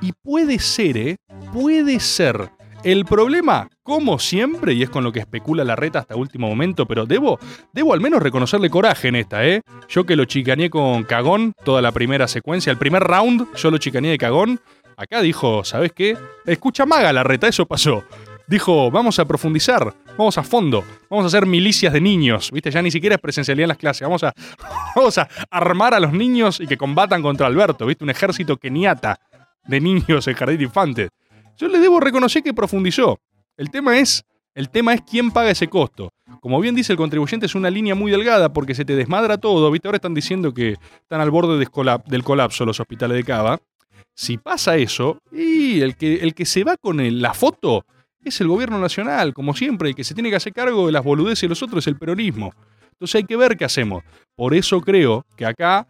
S1: Y puede ser, ¿eh? Puede ser. El problema, como siempre, y es con lo que especula la reta hasta último momento, pero debo, debo al menos reconocerle coraje en esta, ¿eh? Yo que lo chicaneé con cagón toda la primera secuencia, el primer round, yo lo chicaneé de cagón. Acá dijo, ¿sabes qué? Escucha maga la reta, eso pasó. Dijo, vamos a profundizar, vamos a fondo, vamos a hacer milicias de niños, ¿viste? Ya ni siquiera es presencialidad en las clases, vamos a, vamos a armar a los niños y que combatan contra Alberto, ¿viste? Un ejército keniata de niños en jardín de infantes. Yo le debo reconocer que profundizó. El tema es, el tema es quién paga ese costo. Como bien dice el contribuyente, es una línea muy delgada porque se te desmadra todo. ¿Viste? Ahora están diciendo que están al borde del colapso los hospitales de Cava. Si pasa eso, y el que, el que se va con la foto es el gobierno nacional, como siempre. El que se tiene que hacer cargo de las boludeces de los otros es el peronismo. Entonces hay que ver qué hacemos. Por eso creo que acá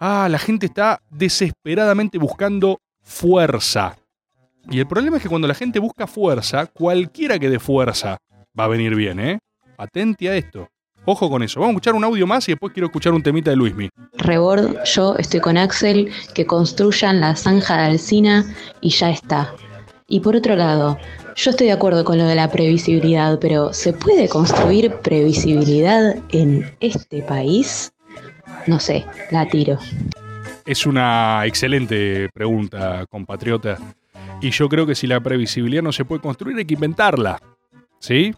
S1: ah, la gente está desesperadamente buscando fuerza. Y el problema es que cuando la gente busca fuerza, cualquiera que dé fuerza va a venir bien, ¿eh? Atente a esto. Ojo con eso. Vamos a escuchar un audio más y después quiero escuchar un temita de Luismi.
S14: Rebord, yo estoy con Axel, que construyan la zanja de Alcina y ya está. Y por otro lado, yo estoy de acuerdo con lo de la previsibilidad, pero ¿se puede construir previsibilidad en este país? No sé, la tiro.
S1: Es una excelente pregunta, compatriota. Y yo creo que si la previsibilidad no se puede construir, hay que inventarla. ¿Sí?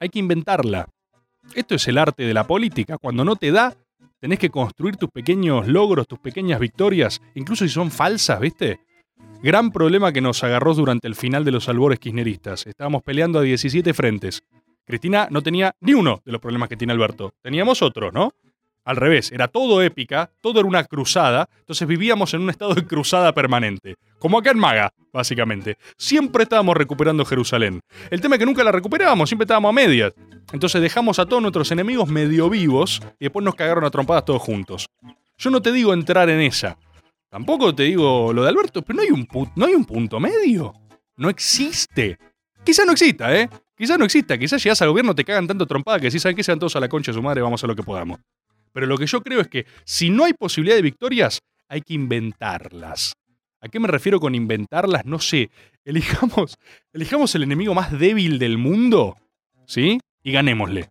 S1: Hay que inventarla. Esto es el arte de la política. Cuando no te da, tenés que construir tus pequeños logros, tus pequeñas victorias, incluso si son falsas, ¿viste? Gran problema que nos agarró durante el final de los albores kirchneristas. Estábamos peleando a 17 frentes. Cristina no tenía ni uno de los problemas que tiene Alberto. Teníamos otros, ¿no? Al revés, era todo épica, todo era una cruzada, entonces vivíamos en un estado de cruzada permanente. Como acá en Maga, básicamente. Siempre estábamos recuperando Jerusalén. El tema es que nunca la recuperábamos, siempre estábamos a medias. Entonces dejamos a todos nuestros enemigos medio vivos y después nos cagaron a trompadas todos juntos. Yo no te digo entrar en esa. Tampoco te digo lo de Alberto, pero no hay un, no hay un punto medio. No existe. Quizá no exista, ¿eh? Quizá no exista. Quizás llegas al gobierno, te cagan tanto trompada que si saben que sean todos a la concha de su madre, vamos a lo que podamos. Pero lo que yo creo es que si no hay posibilidad de victorias, hay que inventarlas. ¿A qué me refiero con inventarlas? No sé. Elijamos, elijamos el enemigo más débil del mundo, ¿sí? Y ganémosle.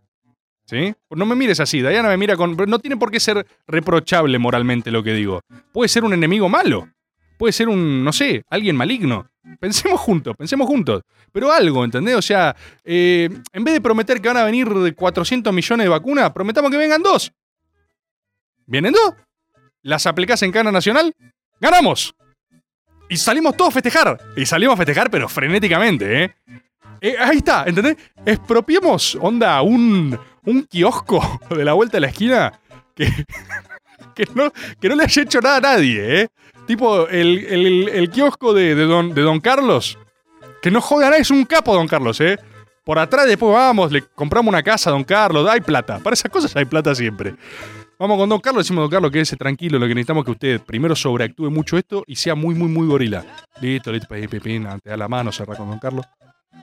S1: ¿Sí? Pues No me mires así, Diana me mira con... No tiene por qué ser reprochable moralmente lo que digo. Puede ser un enemigo malo. Puede ser un, no sé, alguien maligno. Pensemos juntos, pensemos juntos. Pero algo, ¿entendés? O sea, eh, en vez de prometer que van a venir 400 millones de vacunas, prometamos que vengan dos. ¿Vienen dos? ¿Las aplicás en Cana Nacional? ¡Ganamos! Y salimos todos a festejar. Y salimos a festejar, pero frenéticamente, ¿eh? Eh, ahí está, ¿entendés? Expropiemos, onda, un, un kiosco de la vuelta de la esquina que, que, no, que no le haya hecho nada a nadie, ¿eh? Tipo, el, el- kiosco de, de don, de Don Carlos, que no nadie, es un capo Don Carlos, ¿eh? Por atrás después vamos, le compramos una casa a Don Carlos, hay plata, para esas cosas hay plata siempre. Vamos con Don Carlos, decimos Don Carlos, quédese tranquilo, lo que necesitamos es que usted primero sobreactúe mucho esto y sea muy, muy, muy gorila. Listo, listo, pim, te da la mano, cerra con Don Carlos.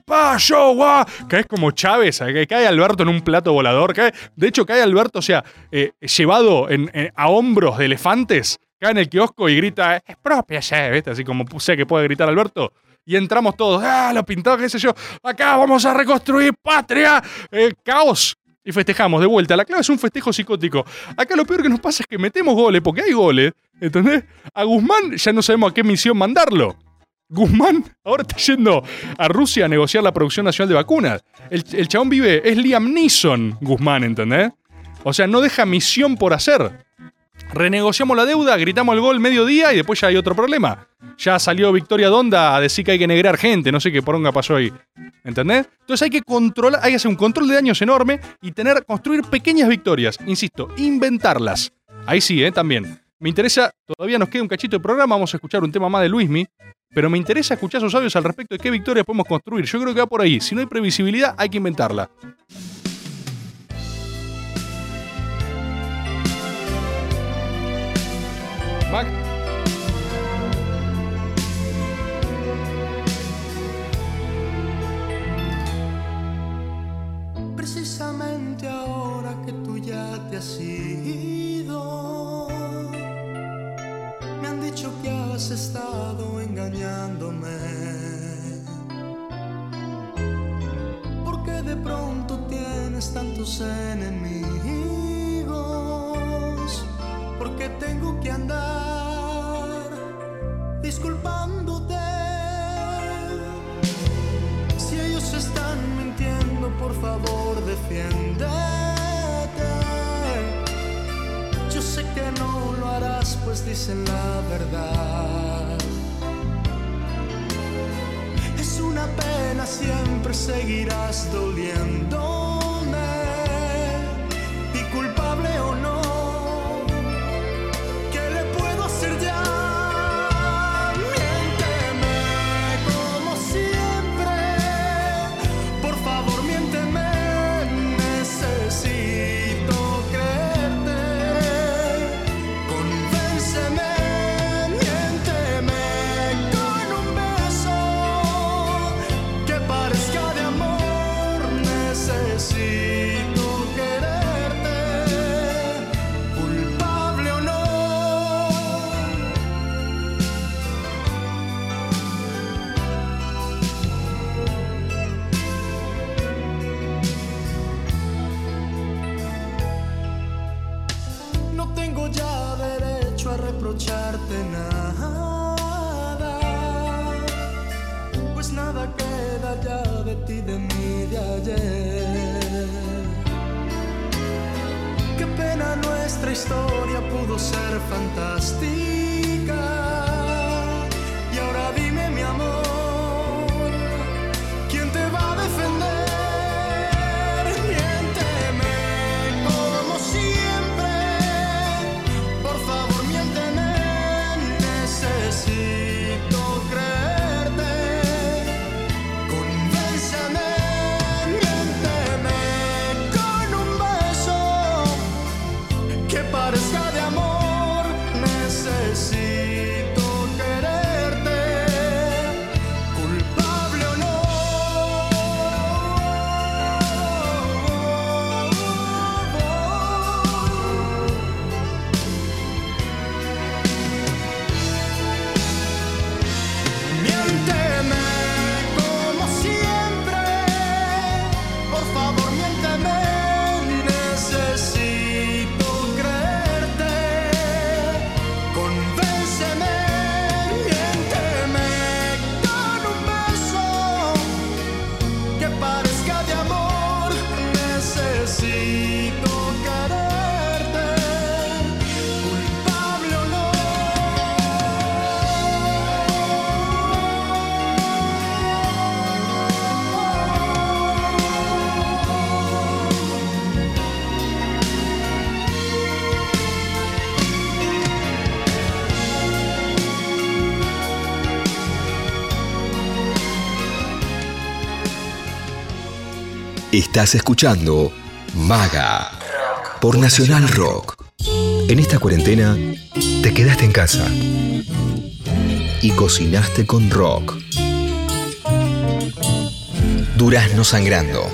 S1: ¡Payo, guau! Caes como Chávez, eh, cae Alberto en un plato volador. De hecho, cae Alberto, o sea, eh, llevado en- en- a hombros de elefantes, cae en el kiosco y grita, es propia, ¿viste? Así como sé que puede gritar Alberto. Y entramos todos, ¡ah, lo pintó, qué sé yo! ¡Acá vamos a reconstruir patria! Eh, ¡Caos! Y festejamos de vuelta. La clave es un festejo psicótico. Acá lo peor que nos pasa es que metemos goles, porque hay goles, ¿entendés? A Guzmán ya no sabemos a qué misión mandarlo. Guzmán ahora está yendo a Rusia a negociar la producción nacional de vacunas. El, el chabón vive, es Liam Neeson, Guzmán, ¿entendés? O sea, no deja misión por hacer. Renegociamos la deuda, gritamos el gol mediodía y después ya hay otro problema. Ya salió Victoria Donda a decir que hay que negrear gente, no sé qué poronga pasó ahí. ¿Entendés? Entonces hay que controlar, hay que hacer un control de daños enorme y tener, construir pequeñas victorias. Insisto, inventarlas. Ahí sí, ¿eh? También. Me interesa, todavía nos queda un cachito de programa, vamos a escuchar un tema más de Luismi, pero me interesa escuchar sus sabios al respecto de qué victorias podemos construir. Yo creo que va por ahí. Si no hay previsibilidad, hay que inventarla.
S2: Me han dicho que has estado engañándome. Porque de pronto tienes tantos enemigos, porque tengo que andar disculpándote. Si ellos están mintiendo, por favor defiéndete. No lo harás, pues dicen la verdad. Es una pena, siempre seguirás doliéndome.
S4: Estás escuchando Maga por Nacional Rock. En esta cuarentena te quedaste en casa y cocinaste con rock. Durazno sangrando.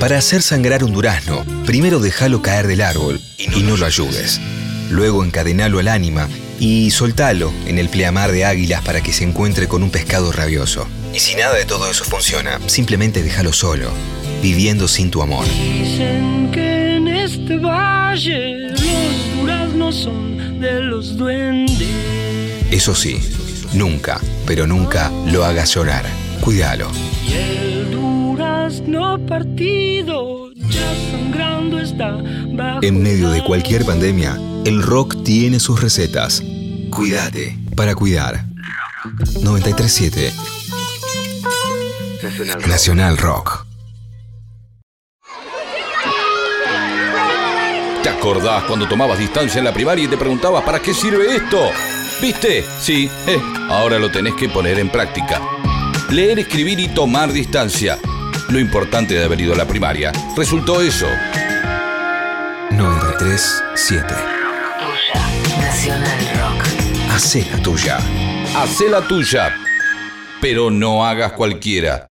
S4: Para hacer sangrar un durazno, primero déjalo caer del árbol y no lo ayudes. Luego encadenalo al ánima y soltalo en el pleamar de águilas para que se encuentre con un pescado rabioso. Y si nada de todo eso funciona, simplemente déjalo solo, viviendo sin tu amor.
S3: Dicen que en este valle los duraznos son de los duendes.
S4: Eso sí, nunca, pero nunca lo hagas llorar. Cuídalo.
S3: Y el durazno partido ya sangrando está bajo
S4: En medio de cualquier pandemia, el rock tiene sus recetas. Cuídate para cuidar. 937 Nacional Rock.
S15: ¿Te acordás cuando tomabas distancia en la primaria y te preguntabas para qué sirve esto? ¿Viste? Sí, eh, ahora lo tenés que poner en práctica. Leer, escribir y tomar distancia. Lo importante de haber ido a la primaria resultó eso.
S4: 937
S5: Nacional Rock.
S4: Hacé la tuya.
S15: Hacé la tuya, pero no hagas cualquiera.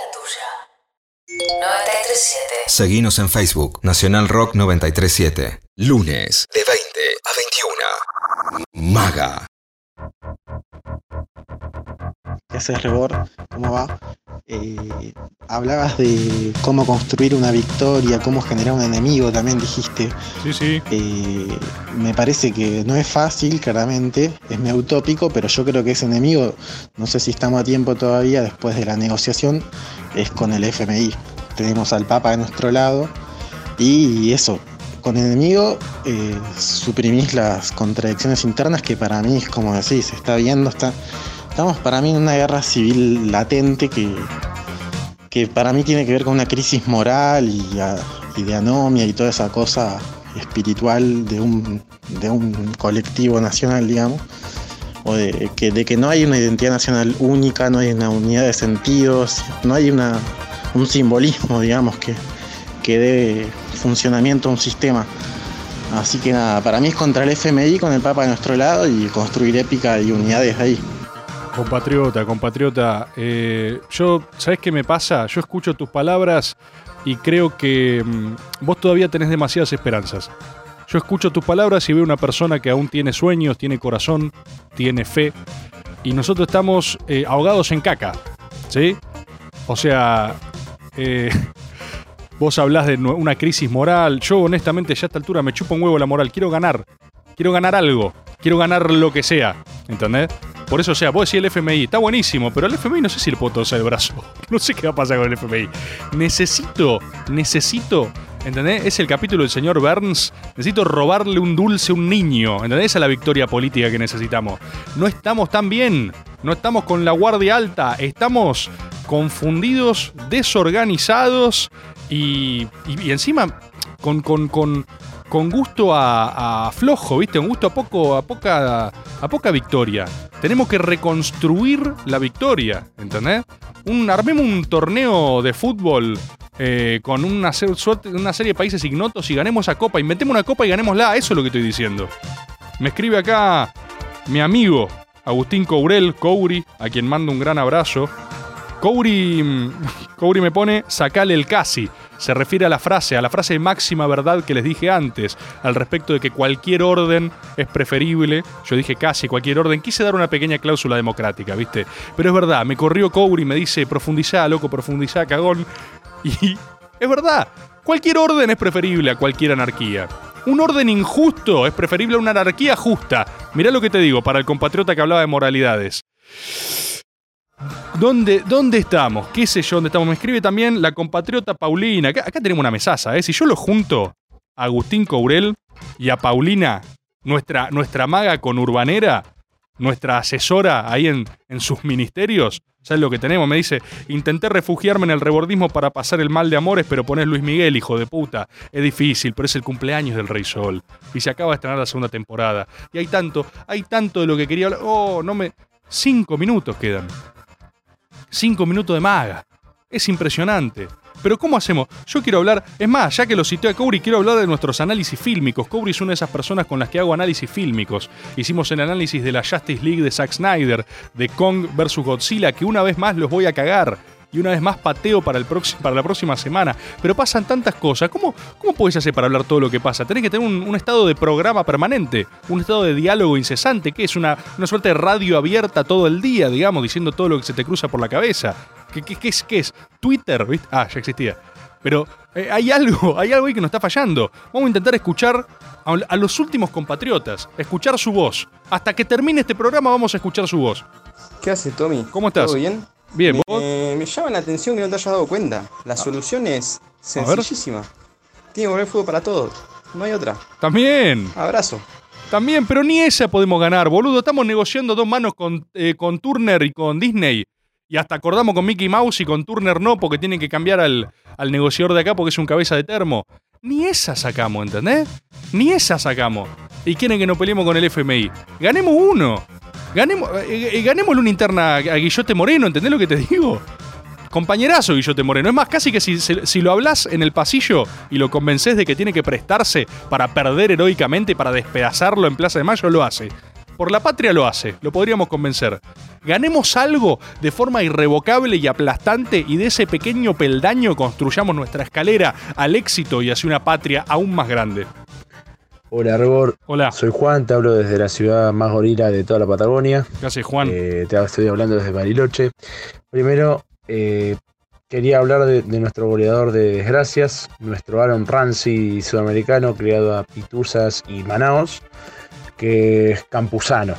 S5: 937.
S4: Seguinos en Facebook, Nacional Rock 937. Lunes, de 20 a 21. Maga.
S16: ¿Qué haces, Rebor? ¿Cómo va? Eh, hablabas de cómo construir una victoria, cómo generar un enemigo, también dijiste.
S1: Sí, sí.
S16: Eh, me parece que no es fácil, claramente, es muy utópico, pero yo creo que ese enemigo, no sé si estamos a tiempo todavía después de la negociación, es con el FMI. Tenemos al Papa de nuestro lado. Y eso, con enemigo eh, suprimís las contradicciones internas que para mí es como decís, se está viendo, está, estamos para mí en una guerra civil latente que, que para mí tiene que ver con una crisis moral y de anomia y toda esa cosa espiritual de un, de un colectivo nacional, digamos, o de que, de que no hay una identidad nacional única, no hay una unidad de sentidos, no hay una, un simbolismo, digamos, que, que dé funcionamiento a un sistema. Así que nada, para mí es contra el FMI con el Papa de nuestro lado y construir épica y unidades ahí.
S1: Compatriota, compatriota, eh, yo, ¿sabes qué me pasa? Yo escucho tus palabras y creo que mm, vos todavía tenés demasiadas esperanzas. Yo escucho tus palabras y veo una persona que aún tiene sueños, tiene corazón, tiene fe, y nosotros estamos eh, ahogados en caca, ¿sí? O sea, eh, vos hablás de una crisis moral, yo honestamente ya a esta altura me chupo un huevo la moral, quiero ganar, quiero ganar algo, quiero ganar lo que sea, ¿entendés? Por eso, o sea, vos decís el FMI, está buenísimo, pero el FMI no sé si le puedo torcer el brazo. No sé qué va a pasar con el FMI. Necesito, necesito, ¿entendés? Es el capítulo del señor Burns. Necesito robarle un dulce a un niño, ¿entendés? Esa es la victoria política que necesitamos. No estamos tan bien, no estamos con la guardia alta, estamos confundidos, desorganizados y, y- y encima con, con- con- con gusto a, flojo, ¿viste? Un gusto a poco, a poca, a poca victoria. Tenemos que reconstruir la victoria, ¿entendés? Un, armemos un torneo de fútbol eh, con una, serie de países ignotos y ganemos esa copa. Inventemos una copa y ganémosla. Eso es lo que estoy diciendo. Me escribe acá mi amigo Agustín Courel, Couri, a quien mando un gran abrazo. Couri, mm, Couri me pone, sacale el casi. Se refiere a la frase, a la frase de máxima verdad que les dije antes, al respecto de que cualquier orden es preferible. Yo dije casi cualquier orden. Quise dar una pequeña cláusula democrática, ¿viste? Pero es verdad, me corrió Couri y me dice, profundizá, loco, profundizá, cagón. Y es verdad, cualquier orden es preferible a cualquier anarquía. Un orden injusto es preferible a una anarquía justa. Mirá lo que te digo, para el compatriota que hablaba de moralidades. ¿Dónde, ¿Dónde estamos? ¿Qué sé yo? ¿Dónde estamos? Me escribe también la compatriota Paulina. Acá, tenemos una mesaza, ¿eh? Si yo lo junto a Agustín Courel y a Paulina, nuestra, nuestra maga con Urbanera, nuestra asesora ahí en, en sus ministerios, ¿sabes lo que tenemos? Me dice, intenté refugiarme en el rebordismo para pasar el mal de amores, pero ponés Luis Miguel, hijo de puta. Es difícil, pero es el cumpleaños del Rey Sol. Y se acaba de estrenar la segunda temporada. Y hay tanto, hay tanto de lo que quería hablar. Oh, no me... Cinco minutos quedan. Cinco minutos de maga. Es impresionante. Pero ¿cómo hacemos? Yo quiero hablar, es más, ya que lo cité a Cobri, quiero hablar de nuestros análisis fílmicos. Cobri es una de esas personas con las que hago análisis fílmicos. Hicimos el análisis de la Justice League de Zack Snyder, de Kong vs. Godzilla, que una vez más los voy a cagar. Y una vez más pateo para, el para la próxima semana. Pero pasan tantas cosas. ¿Cómo, cómo podés hacer para hablar todo lo que pasa? Tenés que tener un, un estado de programa permanente, un estado de diálogo incesante, que es una, una suerte de radio abierta todo el día, digamos, diciendo todo lo que se te cruza por la cabeza. ¿Qué, qué, qué es? ¿Qué es? ¿Twitter? ¿viste? Ah, ya existía. Pero eh, hay algo, hay algo ahí que nos está fallando. Vamos a intentar escuchar a, a los últimos compatriotas, escuchar su voz. Hasta que termine este programa vamos a escuchar su voz.
S17: ¿Qué hace, Tommy?
S1: ¿Cómo estás?
S17: ¿Todo bien?
S1: Bien,
S17: me,
S1: ¿vos?
S17: me llama la atención que no te hayas dado cuenta. La solución es sencillísima. Tiene que volver fútbol para todos. No hay otra.
S1: También.
S17: Abrazo.
S1: También, pero ni esa podemos ganar, boludo. Estamos negociando dos manos con, eh, con Turner y con Disney. Y hasta acordamos con Mickey Mouse y con Turner no, porque tienen que cambiar al, al negociador de acá porque es un cabeza de termo. Ni esa sacamos, ¿entendés? Ni esa sacamos. Y quieren que nos peleemos con el FMI. Ganemos uno. Ganemos, eh, eh, ganémosle una interna a Guillote Moreno, ¿entendés lo que te digo? Compañerazo Guillote Moreno. Es más, casi que si- si lo hablas en el pasillo y lo convences de que tiene que prestarse para perder heroicamente, para despedazarlo en Plaza de Mayo, lo hace. Por la patria lo hace, lo podríamos convencer. Ganemos algo de forma irrevocable y aplastante y de ese pequeño peldaño construyamos nuestra escalera al éxito y hacia una patria aún más grande.
S18: Hola, Rebor.
S1: Hola.
S18: Soy Juan, te hablo desde la ciudad más gorila de toda la Patagonia.
S1: Gracias, Juan.
S18: Eh, te estoy hablando desde Bariloche. Primero, eh, quería hablar de, de nuestro goleador de desgracias, nuestro Aaron Ramsey sudamericano, criado a Pituzas y Manaos, que es campusano.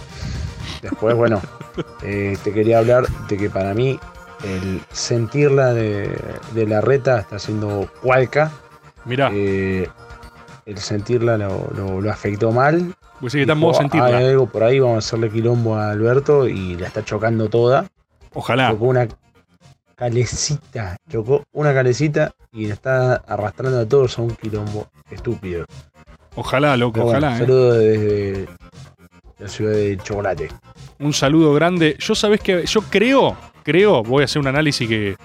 S18: Después, bueno, eh, te quería hablar de que para mí el sentirla de, de la reta está siendo cualca.
S1: Mirá.
S18: El sentirla lo, lo- lo afectó mal.
S1: Pues sí, que sentirla.
S18: Hay algo por ahí, vamos a hacerle quilombo a Alberto y la está chocando toda.
S1: Ojalá.
S18: Chocó una calecita, chocó una calecita y la está arrastrando a todos a un quilombo estúpido.
S1: Ojalá, loco,
S18: Pero bueno,
S1: ojalá. ¿eh?
S18: Saludos desde la ciudad de Chocolate.
S1: Un saludo grande. Yo sabés que yo creo, creo, voy a hacer un análisis que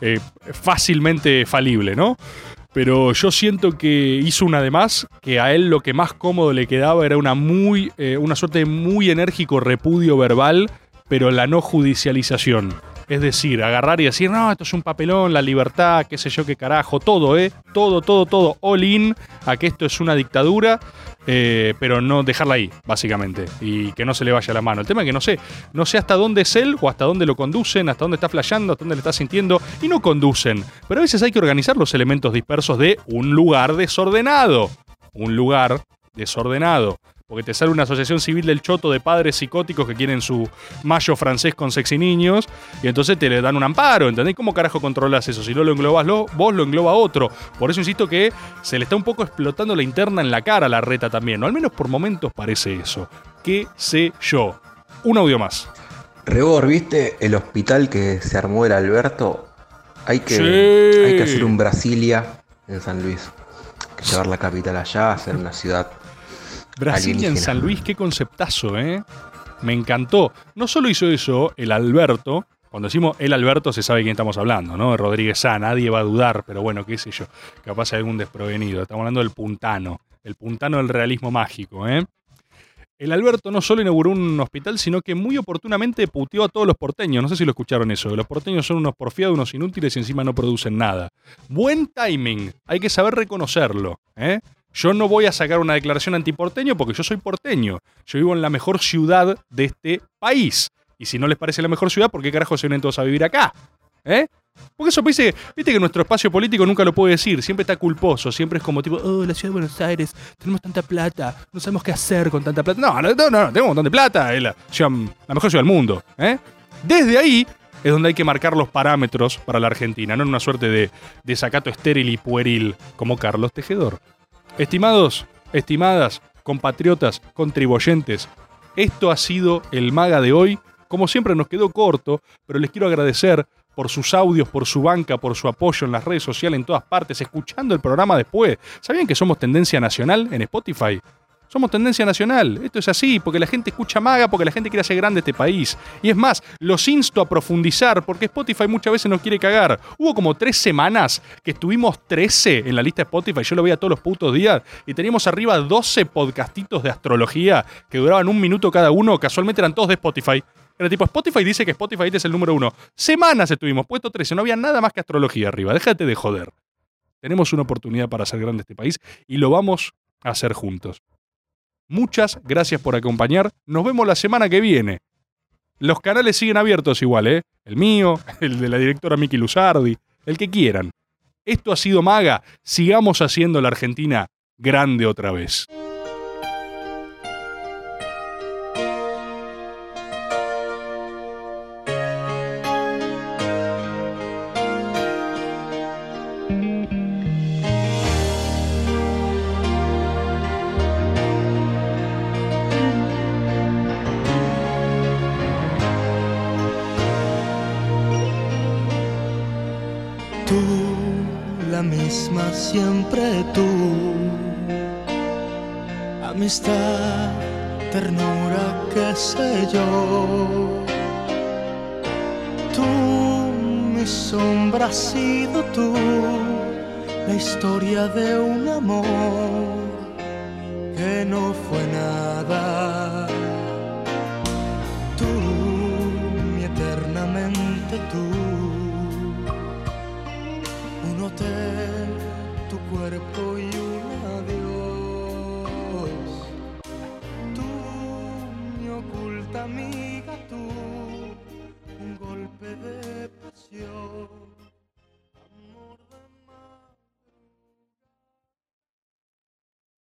S1: eh, fácilmente falible, ¿no? Pero yo siento que hizo una de más, que a él lo que más cómodo le quedaba era una muy, eh, una suerte de muy enérgico repudio verbal, pero la no judicialización. Es decir, agarrar y decir, no, esto es un papelón, la libertad, qué sé yo, qué carajo, todo, ¿eh? Todo, todo, todo, all in a que esto es una dictadura, eh, pero no dejarla ahí, básicamente, y que no se le vaya la mano. El tema es que no sé, no sé hasta dónde es él o hasta dónde lo conducen, hasta dónde está flasheando, hasta dónde le está sintiendo, y no conducen. Pero a veces hay que organizar los elementos dispersos de un lugar desordenado. Un lugar desordenado. Porque te sale una asociación civil del choto de padres psicóticos que quieren su mayo francés con sexy niños y entonces te le dan un amparo, ¿entendés? ¿Cómo carajo controlas eso? Si no lo englobas lo- vos, lo engloba otro. Por eso insisto que se le está un poco explotando la interna en la cara a la reta también, ¿no? Al menos por momentos parece eso. ¿Qué sé yo? Un audio más.
S19: Rebor, ¿viste el hospital que se armó el Alberto? Hay que,
S1: Sí.
S19: hay que hacer un Brasilia en San Luis. Que llevar la capital allá, hacer una ciudad
S1: Brasilia en
S19: alienígena.
S1: San Luis, qué conceptazo, ¿eh? Me encantó. No solo hizo eso el Alberto, cuando decimos el Alberto se sabe de quién estamos hablando, ¿no? Rodríguez Sá, nadie va a dudar, pero bueno, qué sé yo, capaz hay algún desprevenido. Estamos hablando del puntano, el puntano del realismo mágico, ¿eh? El Alberto no solo inauguró un hospital, sino que muy oportunamente puteó a todos los porteños. No sé si lo escucharon eso. Los porteños son unos porfiados, unos inútiles y encima no producen nada. Buen timing. Hay que saber reconocerlo. ¿eh? Yo no voy a sacar una declaración antiporteño porque yo soy porteño. Yo vivo en la mejor ciudad de este país. Y si no les parece la mejor ciudad, ¿por qué carajo se vienen todos a vivir acá? ¿Eh? Porque eso viste, viste que nuestro espacio político nunca lo puede decir, siempre está culposo, siempre es como tipo, oh, la ciudad de Buenos Aires, tenemos tanta plata, no sabemos qué hacer con tanta plata. No, no, no, no, tenemos un montón de plata, es la, la mejor ciudad del mundo. ¿eh? Desde ahí es donde hay que marcar los parámetros para la Argentina, no en una suerte de desacato estéril y pueril como Carlos Tejedor. Estimados, estimadas, compatriotas, contribuyentes, esto ha sido el maga de hoy. Como siempre nos quedó corto, pero les quiero agradecer por sus audios, por su banca, por su apoyo en las redes sociales, en todas partes, escuchando el programa después. ¿Sabían que somos tendencia nacional en Spotify? Somos tendencia nacional. Esto es así, porque la gente escucha maga, porque la gente quiere hacer grande este país. Y es más, los insto a profundizar, porque Spotify muchas veces nos quiere cagar. Hubo como tres semanas que estuvimos 13 en la lista de Spotify, yo lo veía todos los putos días, y teníamos arriba 12 podcastitos de astrología que duraban un minuto cada uno, casualmente eran todos de Spotify.
S2: Era tipo, Spotify dice que Spotify es el número uno. Semanas estuvimos, puesto 13, no había nada más que astrología arriba. Déjate de joder. Tenemos una oportunidad para hacer grande este país y lo vamos a hacer juntos. Muchas gracias por acompañar. Nos vemos la semana que viene. Los canales siguen abiertos igual, ¿eh? El mío, el de la directora Miki Luzardi, el que quieran. Esto ha sido Maga. Sigamos haciendo la Argentina grande otra vez.